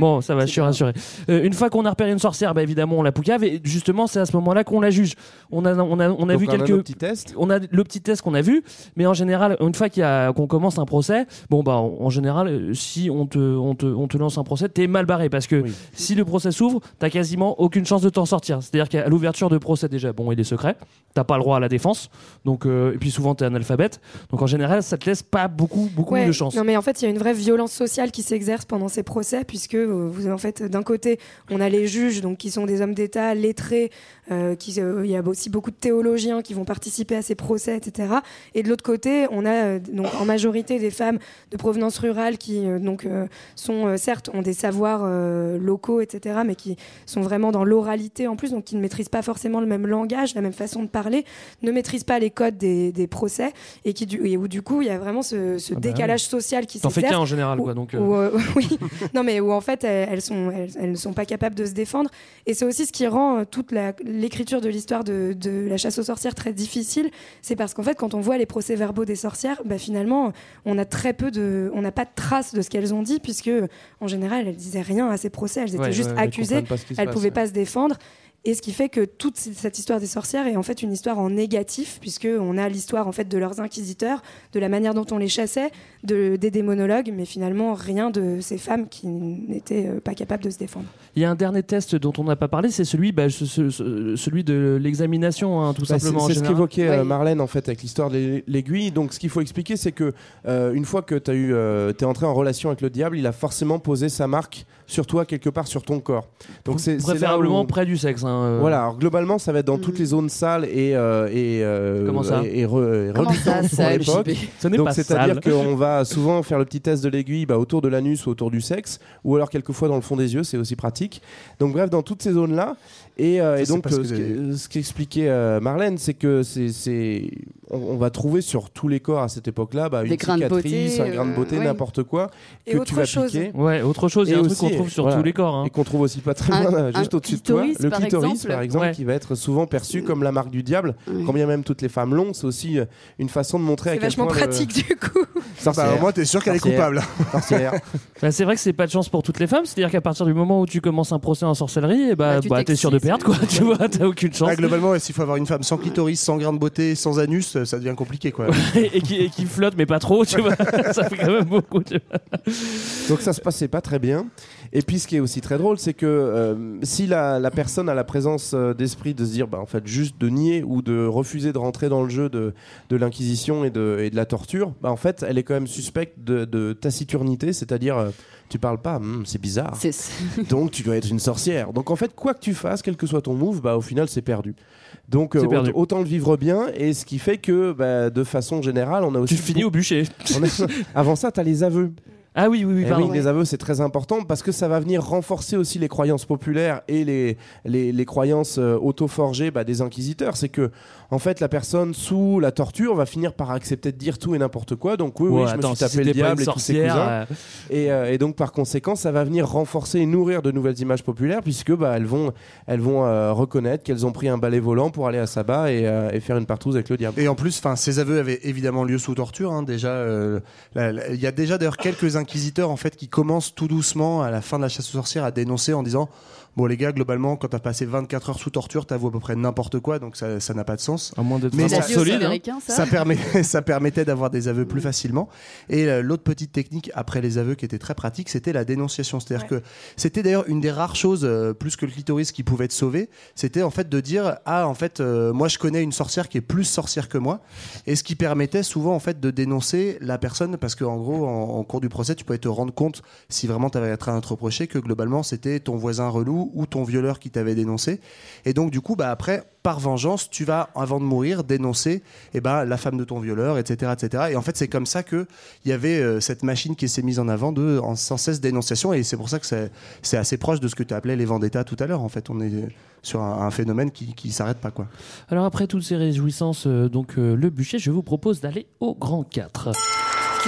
Bon, ça va, je suis rassuré. Euh, une fois qu'on a repéré une sorcière, bah, évidemment, on la poucave et justement, c'est à ce moment-là qu'on la juge. On a, on a, on a Donc, vu on a quelques nos petits tests. On a le petit test qu'on a vu, mais en général, une fois qu'il y a- qu'on commence un procès, bon bah, en général, euh, si on te, on te, on te lance un procès, t'es mal barré parce que si le procès s'ouvre, t'as quasiment aucune chance de t'en sortir. C'est-à-dire qu'à l'ouverture de procès déjà, bon, il est secret, t'as pas le droit à la défense, donc euh, et puis souvent t'es analphabète, donc en général, ça te laisse pas beaucoup, beaucoup Ouais, de chance. Non, mais en fait, il y a une vraie violence sociale qui s'exerce pendant ces procès, puisque en fait, d'un côté, on a les juges, donc qui sont des hommes d'État lettrés, euh, qui, euh, il y a aussi beaucoup de théologiens qui vont participer à ces procès, etc. Et de l'autre côté, on a euh, donc en majorité des femmes de provenance rurale qui donc sont certes ont des savoirs locaux, etc., mais qui sont vraiment dans l'oralité en plus, donc qui ne maîtrisent pas forcément le même langage, la même façon de parler, ne maîtrisent pas les codes des, des procès, et qui du, et où du coup il y a vraiment ce, ce Ah bah décalage social qui T'en fais s'exerce. qu'un en général, où- quoi, donc, où, <laughs> oui, non mais où en fait elles, sont elles, elles ne sont pas capables de se défendre et c'est aussi ce qui rend toute la- l'écriture de l'histoire de, de la chasse aux sorcières très difficile c'est parce qu'en fait quand on voit les procès-verbaux des sorcières bah, finalement on a très peu de on n'a pas de traces de ce qu'elles ont dit puisque en général elles disaient rien à ces procès elles étaient Ouais, juste ouais, accusées elles passe, pouvaient ouais. pas se défendre et ce qui fait que toute cette histoire des sorcières est en fait une histoire en négatif, puisque on a l'histoire en fait de leurs inquisiteurs, de la manière dont on les chassait, de, des démonologues, mais finalement rien de ces femmes qui n'étaient euh, pas capables de se défendre. Il y a un dernier test dont on n'a pas parlé, c'est celui, bah, ce- ce- ce- celui de l'examination, hein, tout Bah, simplement. en C'est ce qu'évoquait euh, Marlène en fait avec l'histoire de l'ai- l'aiguille. Donc ce qu'il faut expliquer, c'est que euh, une fois que tu eu, euh, es entré en relation avec le diable, il a forcément posé sa marque sur toi quelque part sur ton corps. Donc c'est là Préférablement où- près du sexe. hein, euh. Voilà, alors globalement, ça va être dans toutes les zones sales et, euh, et, euh, Comment ça et, et re- et Comment ça, Ce n'est pas c'est-à-dire qu'on va souvent faire le petit test de l'aiguille bah, autour de l'anus ou autour du sexe, ou alors quelquefois dans le fond des yeux, c'est aussi pratique. Donc bref, dans toutes ces zones-là. Et, euh, Ça, et c'est donc ce euh, ce qu'expliquait euh, Marlène, c'est que c'est, c'est- on, on va trouver sur tous les corps à cette époque-là bah, une cicatrice, beauté, un grain de euh, beauté, ouais. n'importe quoi Et que autre tu vas chose. piquer. Ouais, autre chose, il y a un truc qu'on trouve sur voilà, tous les corps. hein. Et qu'on trouve aussi pas très Un- loin, juste au-dessus de toi. Le par clitoris, exemple. par exemple, Ouais. qui va être souvent perçu comme la marque du diable. Ouais. Quand bien même toutes les femmes l'ont, c'est aussi une façon de montrer à C'est quel vachement point le- pratique du coup. Bah, au moins, t'es sûr qu'elle est coupable. Bah, c'est vrai que c'est pas de chance pour toutes les femmes, c'est-à-dire qu'à partir du moment où tu commences un procès en sorcellerie, et bah, Bah, tu bah, t'es sûr de t'excites. Perdre, quoi. tu vois, t'as aucune chance. Ah, globalement, ouais, s'il faut avoir une femme sans clitoris, sans grain de beauté, sans anus, euh, ça devient compliqué, quoi. et, qui, et qui flotte, mais pas trop, tu vois. <laughs> ça fait quand même beaucoup. Tu vois. Donc ça se passait pas très bien. Et puis ce qui est aussi très drôle, c'est que euh, si la, la personne a la présence euh, d'esprit de se dire, bah, en fait, juste de nier ou de refuser de rentrer dans le jeu de, de l'inquisition et de, et de la torture, bah, en fait, elle est quand même suspecte de, de taciturnité, c'est-à-dire, euh, tu parles pas, Hum, c'est bizarre. C'est- <laughs> Donc tu dois être une sorcière. Donc en fait, quoi que tu fasses, quel que soit ton move, bah, au final, c'est perdu. Donc euh, perdu. autant le vivre bien, et ce qui fait que, bah, de façon générale, on a aussi... Tu finis au bûcher. <laughs> on a- Avant ça, tu as les aveux. Ah oui, oui, oui, Eh pardon. oui, les aveux, c'est très important parce que ça va venir renforcer aussi les croyances populaires et les, les, les croyances euh, auto-forgées bah, des inquisiteurs. C'est que, en fait, la personne sous la torture va finir par accepter de dire tout et n'importe quoi. Donc, oui, oui, Ouais, je attends, me suis si tapé le c'était pas diable et tous ses cousins. euh, Et, euh, et donc, par conséquent, ça va venir renforcer et nourrir de nouvelles images populaires puisque bah, elles vont, elles vont euh, reconnaître qu'elles ont pris un balai volant pour aller à Saba et, euh, et faire une partouze avec le diable. Et en plus, enfin, ces aveux avaient évidemment lieu sous torture. hein, déjà, euh, il y a déjà d'ailleurs quelques inquisiteurs en fait qui commencent tout doucement à la fin de la chasse aux sorcières à dénoncer en disant bon les gars globalement quand t'as passé 24 heures sous torture t'avoues à peu près n'importe quoi donc ça ça n'a pas de sens. À moins d'être Mais ça, solide. hein. ça. ça, permet, <laughs> ça permettait d'avoir des aveux plus facilement. Et euh, l'autre petite technique après les aveux qui était très pratique, c'était la dénonciation. C'est-à-dire que c'était d'ailleurs une des rares choses, euh, plus que le clitoris, qui pouvait être sauvé. C'était en fait de dire ah en fait euh, moi je connais une sorcière qui est plus sorcière que moi, et ce qui permettait souvent en fait de dénoncer la personne parce qu'en gros en, en cours du procès tu pouvais te rendre compte si vraiment tu avais rien à te reprocher que globalement c'était ton voisin relou ou ton violeur qui t'avait dénoncé. Et donc du coup bah après par vengeance, tu vas, avant de mourir, dénoncer eh ben, la femme de ton violeur, etc. etc. Et en fait, c'est comme ça qu'il y avait euh, cette machine qui s'est mise en avant de en, sans cesse dénonciation. Et c'est pour ça que c'est c'est assez proche de ce que tu appelais les vendettas tout à l'heure. En fait, on est sur un, un phénomène qui ne s'arrête pas. Quoi. Alors après toutes ces réjouissances, euh, donc euh, le bûcher, je vous propose d'aller au grand 4.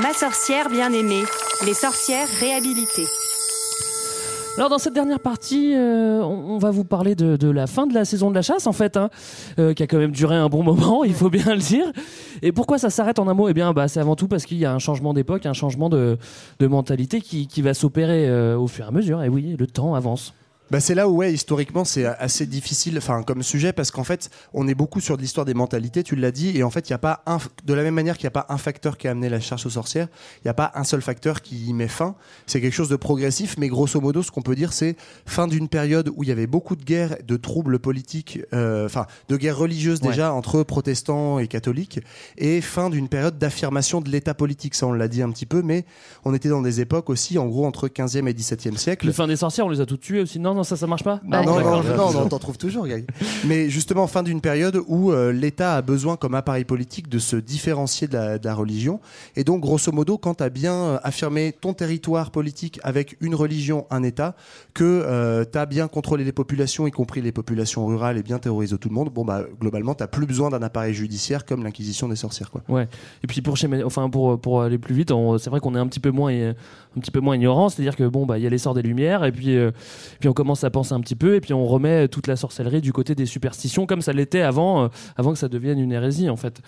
Ma sorcière bien-aimée, les sorcières réhabilitées. Alors dans cette dernière partie, euh, on, va vous parler de, la fin de la saison de la chasse en fait, hein, euh, qui a quand même duré un bon moment, <laughs> il faut bien le dire. Et pourquoi ça s'arrête en un mot? Eh bien, bah, c'est avant tout parce qu'il y a un changement d'époque, un changement de, mentalité qui, qui va s'opérer euh, au fur et à mesure. Et oui, le temps avance. Bah c'est là où ouais historiquement c'est assez difficile enfin comme sujet parce qu'en fait on est beaucoup sur de l'histoire des mentalités tu l'as dit et en fait il y a pas un de la même manière qu'il n'y a pas un facteur qui a amené la chasse aux sorcières il n'y a pas un seul facteur qui y met fin c'est quelque chose de progressif mais grosso modo ce qu'on peut dire c'est fin d'une période où il y avait beaucoup de guerres de troubles politiques euh, enfin de guerres religieuses Ouais. déjà entre protestants et catholiques et fin d'une période d'affirmation de l'état politique ça on l'a dit un petit peu mais on était dans des époques aussi en gros entre 15e et 17e siècle Le fin des sorcières, on les a toutes tuées aussi. Non, non, ça, ça marche pas non, non, non, non, non, t'en trouves toujours. Mais justement, fin d'une période où euh, l'État a besoin, comme appareil politique, de se différencier de la, de la religion. Et donc, grosso modo, quand tu as bien euh, affirmé ton territoire politique avec une religion, un État, que tu as bien contrôlé les populations, y compris les populations rurales, et bien terrorisé tout le monde, bon, bah, globalement, tu plus besoin d'un appareil judiciaire comme l'Inquisition des sorcières. Quoi. Ouais. Et puis pour enfin pour pour aller plus vite, on- c'est vrai qu'on est un petit peu moins un petit peu moins ignorant, c'est-à-dire que bon bah il y a l'essor des lumières et puis euh, puis on commence à penser un petit peu et puis on remet toute la sorcellerie du côté des superstitions comme ça l'était avant euh, avant que ça devienne une hérésie en fait.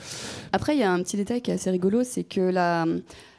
Après, il y a un petit détail qui est assez rigolo, c'est que la-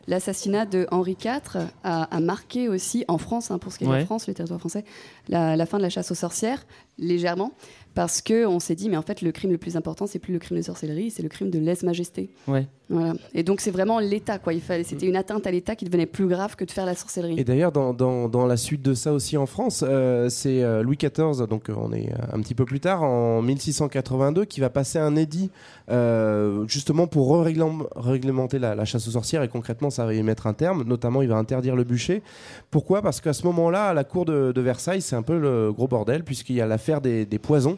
l'assassinat de Henri IV a, a marqué aussi en France, hein, pour ce qui est de Ouais. la France, le territoire français, la, la fin de la chasse aux sorcières, légèrement, parce que on s'est dit, mais en fait, le crime le plus important, c'est plus le crime de sorcellerie, c'est le crime de lèse-majesté. Ouais. Voilà. Et donc, c'est vraiment l'État, quoi. Il fallait, c'était une atteinte à l'État qui devenait plus grave que de faire la sorcellerie. Et d'ailleurs, dans, dans, dans la suite de ça aussi en France, euh, c'est euh, Louis XIV, donc euh, on est un petit peu plus tard, en 1682, qui va passer un édit euh, justement pour réglementer la, la chasse aux sorcières et concrètement, ça va y mettre un terme. Notamment, il va interdire le bûcher. Pourquoi? Parce qu'à ce moment-là, à la cour de, de Versailles, c'est un peu le gros bordel puisqu'il y a l'affaire des, des poisons.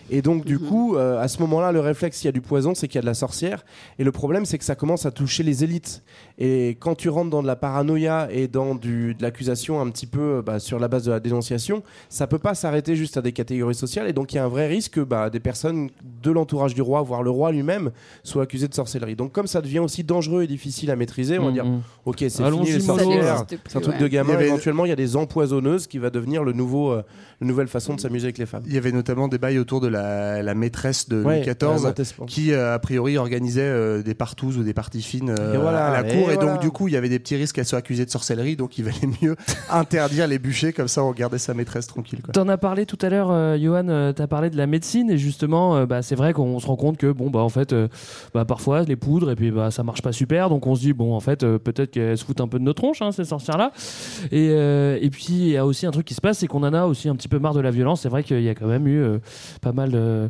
Et donc, du coup, euh, à ce moment-là, le réflexe, s'il y a du poison, c'est qu'il y a de la sorcière. Et le problème, c'est que ça commence à toucher les élites. Et quand tu rentres dans de la paranoïa et dans du, de l'accusation un petit peu euh, bah, sur la base de la dénonciation, ça peut pas s'arrêter juste à des catégories sociales. Et donc, il y a un vrai risque que bah, des personnes de l'entourage du roi, voire le roi lui-même, soient accusées de sorcellerie. Donc, comme ça devient aussi dangereux et difficile à maîtriser, on va Mhm. dire, ok, c'est fini les sorcières, c'est un truc ouais. de gamin. Il y avait- Éventuellement, il y a des empoisonneuses qui va devenir le nouveau, euh, la nouvelle façon de s'amuser avec les femmes. Il y avait notamment des bails autour de la, la maîtresse de Ouais, Louis XIV qui, euh, a priori, organisait euh, des partouzes ou des parties fines euh, Et voilà, à la et cour. Et, voilà. donc, du coup, il y avait des petits risques qu'elle soit accusée de sorcellerie. Donc, il valait mieux <laughs> interdire les bûchers. Comme ça, on gardait sa maîtresse tranquille. T'en as parlé tout à l'heure, euh, Johan. euh, T'as parlé de la médecine et justement, euh, bah, c'est vrai qu'on se rend compte que bon bah en fait, euh, bah, parfois les poudres et puis bah ça marche pas super, donc on se dit bon en fait euh, peut-être qu'elles se foutent un peu de nos tronches hein, ces sorcières là. Et, euh, et puis il y a aussi un truc qui se passe, c'est qu'on en a aussi un petit peu marre de la violence. C'est vrai qu'il y a quand même eu euh, pas mal mal de, euh,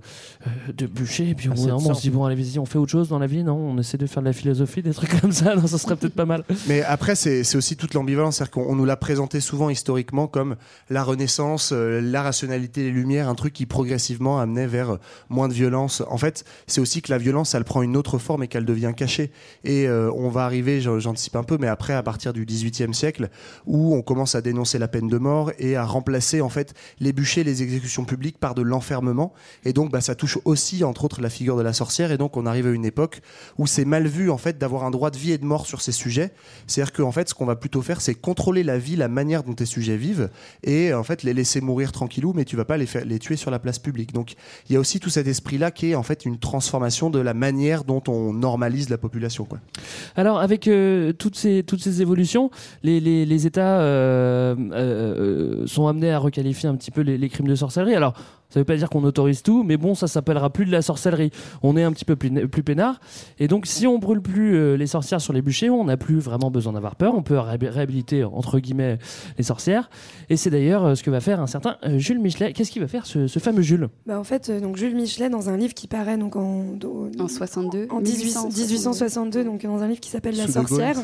de bûcher. Et puis Ah, on se dit bon, allez, vas-y, on fait autre chose dans la vie, non? On essaie de faire de la philosophie, des trucs comme ça. Non, ça serait peut-être pas mal. <laughs> Mais après, c'est aussi toute l'ambivalence. C'est-à-dire qu'on on nous l'a présenté souvent historiquement comme la Renaissance, euh, la rationalité, les Lumières, un truc qui progressivement amenait vers euh, moins de violence. En fait, c'est aussi que la violence, elle prend une autre forme et qu'elle devient cachée. Et euh, on va arriver, j'anticipe un peu, mais après, à partir du XVIIIe siècle, où on commence à dénoncer la peine de mort et à remplacer en fait les bûchers, les exécutions publiques par de l'enfermement. Et donc, bah, ça touche aussi, entre autres, la figure de la sorcière. Et donc, on arrive à une époque où c'est mal vu en fait d'avoir un droit de vie et de mort sur ces sujets. C'est-à-dire qu'en fait, ce qu'on va plutôt faire, c'est contrôler la vie, la manière dont tes sujets vivent, et en fait les laisser mourir tranquillou, mais tu vas pas les tuer sur la place publique. Donc, il y a aussi tout cet esprit-là qui est en fait une transformation de la manière dont on normalise la population. Alors, avec euh, toutes, ces, évolutions, les, États euh, euh, sont amenés à requalifier un petit peu les, les crimes de sorcellerie. Alors, ça veut pas dire qu'on autorise tout, mais bon, ça s'appellera plus de la sorcellerie. On est un petit peu plus, plus peinard. Et donc, si on brûle plus euh, les sorcières sur les bûchers, on n'a plus vraiment besoin d'avoir peur. On peut réhab- réhabiliter, entre guillemets, les sorcières. Et c'est d'ailleurs euh, ce que va faire un certain euh, Jules Michelet. Qu'est-ce qu'il va faire, ce, ce fameux Jules? Bah, en fait, euh, donc Jules Michelet, dans un livre qui paraît donc en, En 62 en 18 1862, donc dans un livre qui s'appelle La sorcière,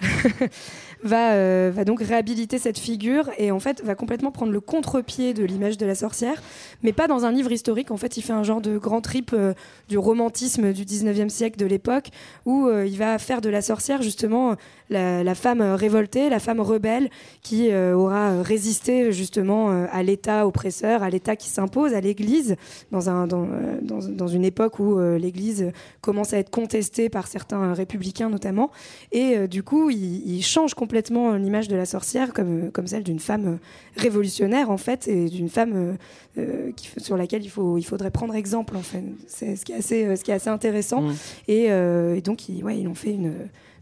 <laughs> va, euh, va donc réhabiliter cette figure et en fait va complètement prendre le contre-pied de l'image de la sorcière, mais pas dans un livre historique. En fait, il fait un genre de grand trip euh, du romantisme du 19e siècle de l'époque où euh, il va faire de la sorcière justement la, femme révoltée, la femme rebelle qui aura résisté justement à l'État oppresseur, à l'État qui s'impose, à l'Église, dans, un, dans, dans, dans une époque où l'Église commence à être contestée par certains républicains notamment. Et du coup, il, il change complètement euh, l'image de la sorcière comme, euh, comme celle d'une femme euh, révolutionnaire en fait, et d'une femme euh, qui, sur laquelle il, faut, il faudrait prendre exemple en fait. C'est ce qui est assez, ce qui est assez intéressant. Mm. Et, euh, et donc, ils, ouais, ils ont fait une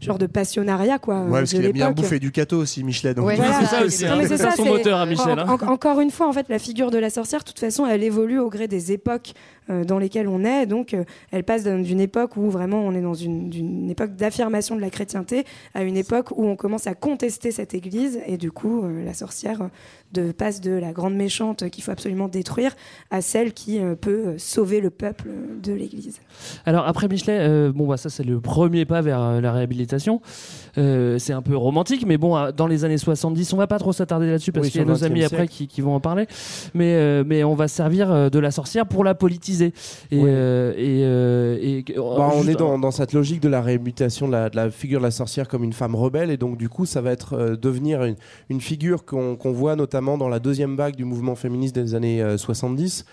genre de passionnariat quoi. Ouais, parce qu'il a bien bouffé du cateau aussi, Michelet. Donc Ouais, <laughs> voilà. C'est ça aussi, Non, hein. mais c'est ça son c'est- moteur à Michel. hein. en- en- encore une fois, en fait, la figure de la sorcière, de toute façon, elle évolue au gré des époques dans lesquelles on est. Donc, euh, elle passe d'un- d'une époque où vraiment on est dans une, époque d'affirmation de la chrétienté à une époque où on commence à contester cette église. Et du coup, euh, la sorcière euh, de, passe de la grande méchante qu'il faut absolument détruire à celle qui euh, peut euh, sauver le peuple euh, de l'église. Alors après Michelet, euh, bon bah ça c'est le premier pas vers euh, la réhabilitation. Euh, c'est un peu romantique, mais bon, euh, dans les années 70, on va pas trop s'attarder là-dessus parce Oui, qu'il y a nos amis 20e après qui, qui vont en parler. Mais euh, mais on va se servir euh, de la sorcière pour la Et euh, et, euh, et- Bah, on est dans, dans cette logique de la réhabilitation de la, de la figure de la sorcière comme une femme rebelle et donc du coup ça va être euh, devenir une, une figure qu'on voit notamment dans la deuxième vague du mouvement féministe des années euh, 70.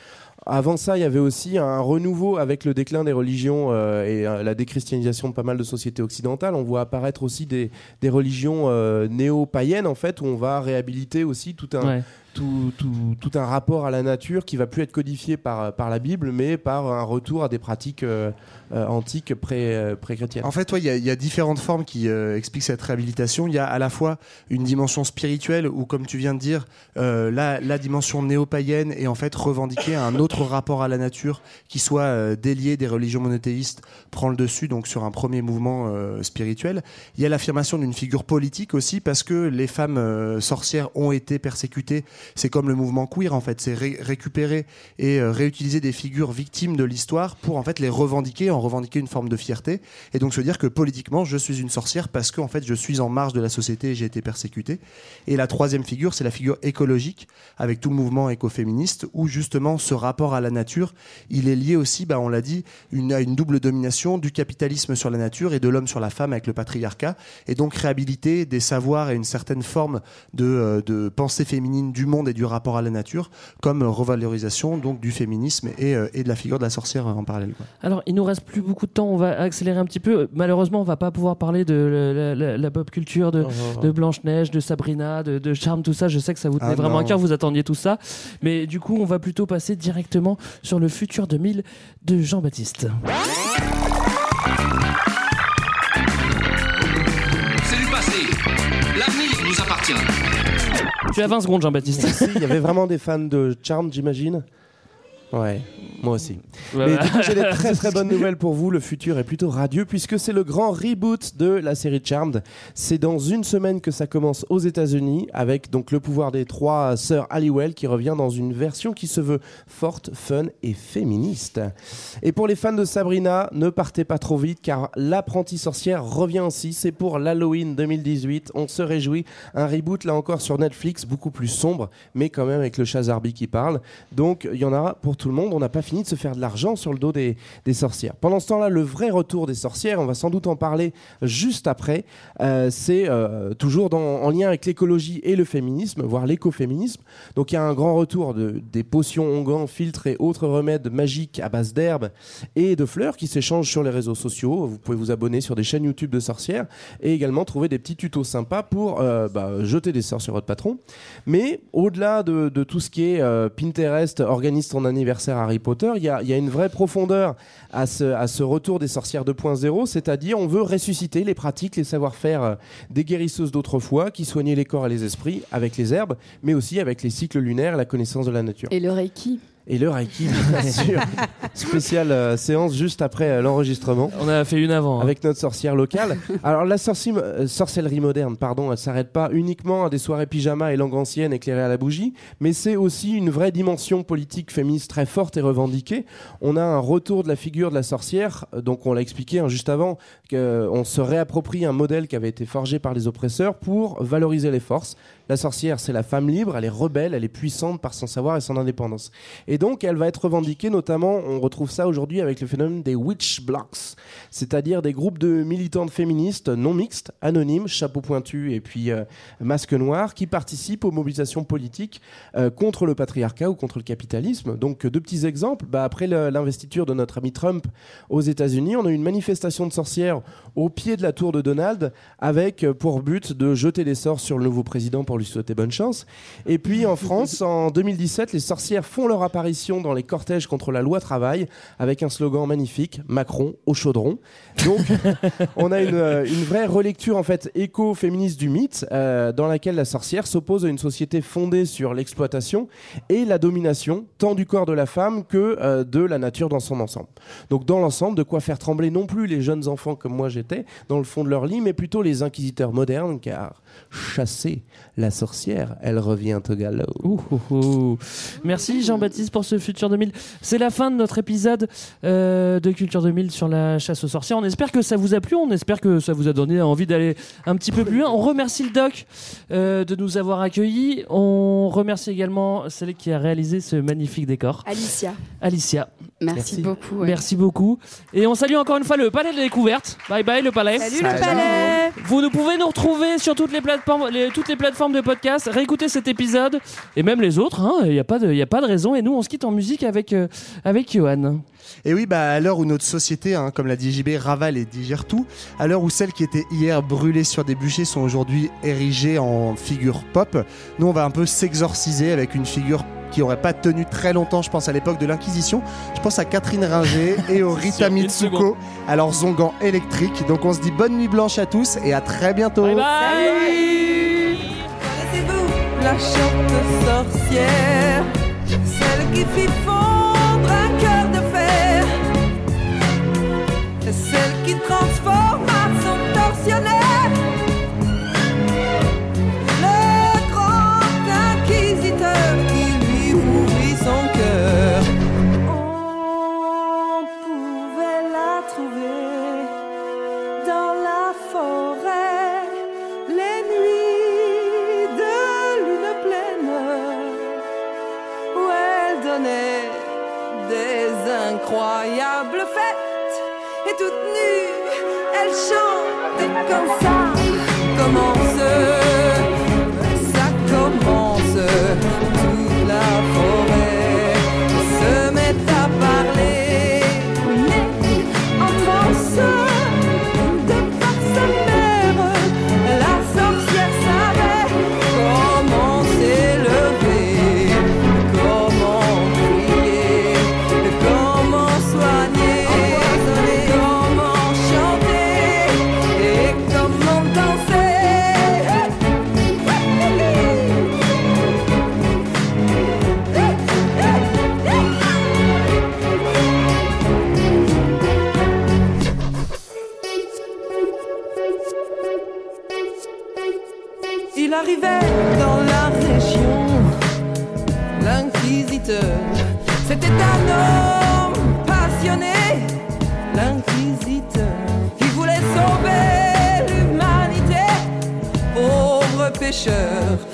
Avant ça, il y avait aussi un renouveau avec le déclin des religions euh, et euh, la déchristianisation de pas mal de sociétés occidentales. On voit apparaître aussi des, des religions euh, néo-païennes en fait où on va réhabiliter aussi tout un, Ouais. Tout, tout- un rapport à la nature qui va plus être codifié par, par la Bible, mais par un retour à des pratiques euh, euh, antiques pré, euh, pré-chrétiennes. En fait, il y, a- différentes formes qui expliquent cette réhabilitation. Il y a à la fois une dimension spirituelle où, comme tu viens de dire, euh, la, dimension néo-païenne est en fait revendiquée un autre rapport à la nature qui soit délié des religions monothéistes prend le dessus donc sur un premier mouvement spirituel. Il y a l'affirmation d'une figure politique aussi parce que les femmes sorcières ont été persécutées. C'est comme le mouvement queer en fait, c'est ré- récupérer et euh, réutiliser des figures victimes de l'histoire pour en fait les revendiquer, en revendiquer une forme de fierté. Et donc se dire que politiquement je suis une sorcière parce que en fait je suis en marge de la société et j'ai été persécutée. Et la troisième figure, c'est la figure écologique avec tout le mouvement écoféministe où justement ce rapport à la nature, il est lié aussi, bah, on l'a dit, à une double domination du capitalisme sur la nature et de l'homme sur la femme avec le patriarcat. Et donc réhabiliter des savoirs et une certaine forme de, euh, de pensée féminine du monde et du rapport à la nature comme revalorisation donc du féminisme et, euh, et de la figure de la sorcière en parallèle. quoi. Alors, il nous reste plus beaucoup de temps. On va accélérer un petit peu. Malheureusement, on va pas pouvoir parler de la, la- la pop culture, de, Oh. de Blanche Neige, de Sabrina, de, de Charme, tout ça. Je sais que ça vous tenait Ah vraiment à cœur. Vous attendiez tout ça. Mais du coup, on va plutôt passer directement sur le futur 2000 de Jean-Baptiste. C'est du passé. L'avenir nous appartient. Tu as 20 secondes, Jean-Baptiste. Il y avait vraiment des fans de Charmed, j'imagine. Ouais. Moi aussi. Voilà. Mais du coup, j'ai des <laughs> très très bonnes nouvelles pour vous. Le futur est plutôt radieux puisque c'est le grand reboot de la série Charmed. C'est dans une semaine que ça commence aux États-Unis avec donc le pouvoir des trois sœurs Halliwell qui revient dans une version qui se veut forte, fun et féministe. Et pour les fans de Sabrina, ne partez pas trop vite car l'apprentie sorcière revient aussi. C'est pour l'Halloween 2018. On se réjouit. Un reboot là encore sur Netflix, beaucoup plus sombre, mais quand même avec le Shazarby qui parle. Donc il y en a pour tout le monde. On n'a pas fini de se faire de l'argent sur le dos des, sorcières. Pendant ce temps-là, le vrai retour des sorcières, on va sans doute en parler juste après, euh, c'est euh, toujours en lien avec l'écologie et le féminisme, voire l'écoféminisme. Donc il y a un grand retour de, des potions onguents, filtres et autres remèdes magiques à base d'herbes et de fleurs qui s'échangent sur les réseaux sociaux. Vous pouvez vous abonner sur des chaînes YouTube de sorcières et également trouver des petits tutos sympas pour euh, bah, jeter des sorts sur votre patron. Mais au-delà de, de tout ce qui est Pinterest organise ton anniversaire Harry Potter, il y a, il y a une vraie profondeur à ce, à ce retour des sorcières 2.0, c'est-à-dire on veut ressusciter les pratiques, les savoir-faire euh, des guérisseuses d'autrefois qui soignaient les corps et les esprits avec les herbes, mais aussi avec les cycles lunaires la connaissance de la nature. Et le Reiki. Et le Reiki, bien <laughs> sûr. Spéciale euh, séance juste après euh, l'enregistrement. On a fait une avant. hein. Avec notre sorcière locale. Alors, la sorci- euh, sorcellerie moderne, pardon, elle s'arrête pas uniquement à des soirées pyjama et langue ancienne éclairées à la bougie, mais c'est aussi une vraie dimension politique féministe très forte et revendiquée. On a un retour de la figure de la sorcière, euh, donc on l'a expliqué hein, juste avant, qu'on se réapproprie un modèle qui avait été forgé par les oppresseurs pour valoriser les forces. La sorcière, c'est la femme libre, elle est rebelle, elle est puissante par son savoir et son indépendance. Et donc, elle va être revendiquée notamment, on retrouve ça aujourd'hui avec le phénomène des witch blocks, c'est-à-dire des groupes de militantes féministes non mixtes, anonymes, chapeau pointu et puis euh, masque noir, qui participent aux mobilisations politiques euh, contre le patriarcat ou contre le capitalisme. Donc, deux petits exemples. Bah, après l'investiture de notre ami Trump aux États-Unis, on a eu une manifestation de sorcières au pied de la tour de Donald avec euh, pour but de jeter des sorts sur le nouveau président pour lui souhaiter bonne chance. Et puis en France, <laughs> en 2017, les sorcières font leur apparition dans les cortèges contre la loi travail avec un slogan magnifique Macron au chaudron. Donc on a une, euh, une vraie relecture en fait éco-féministe du mythe euh, dans laquelle la sorcière s'oppose à une société fondée sur l'exploitation et la domination tant du corps de la femme que euh, de la nature dans son ensemble. Donc dans l'ensemble, de quoi faire trembler non plus les jeunes enfants comme moi j'étais dans le fond de leur lit, mais plutôt les inquisiteurs modernes car chasser la sorcière, elle revient au galop. Ouh. Merci Jean-Baptiste pour ce Futur 2000. C'est la fin de notre épisode de Culture 2000 sur la chasse aux sorcières. Espère que ça vous a plu, on espère que ça vous a donné envie d'aller un petit peu plus loin. On remercie le doc euh, de nous avoir accueillis. On remercie également celle qui a réalisé ce magnifique décor. Alicia. Alicia. Merci, beaucoup. ouais. Merci beaucoup. Et on salue encore une fois le Palais de la Découverte. Bye bye le Palais. Salut le palais Vous nous pouvez nous retrouver sur toutes les plateformes, les- toutes les plateformes de podcast, réécouter cet épisode et même les autres. Il n'y a pas de, y a pas de raison. Et nous, on se quitte en musique avec euh, avec Johan. Et oui, bah, à l'heure où notre société, hein, comme l'a dit JB, ravale et digère tout, à l'heure où celles qui étaient hier brûlées sur des bûchers sont aujourd'hui érigées en figure pop, nous on va un peu s'exorciser avec une figure qui aurait pas tenu très longtemps, je pense à l'époque de l'Inquisition. Je pense à Catherine Ringer et au <laughs> Rita Mitsuko à leurs onguents électriques. Donc on se dit bonne nuit blanche à tous et à très bientôt. Bye bye. Connaissez-vous la chante sorcière? Celle qui fit Celle qui transforma son tortionnaire Le grand inquisiteur qui lui ouvrit son cœur. On pouvait la trouver dans la forêt les nuits de lune pleine où elle donnait des incroyables fêtes. Et toute nue elle chantait comme ça. Commence pécheurs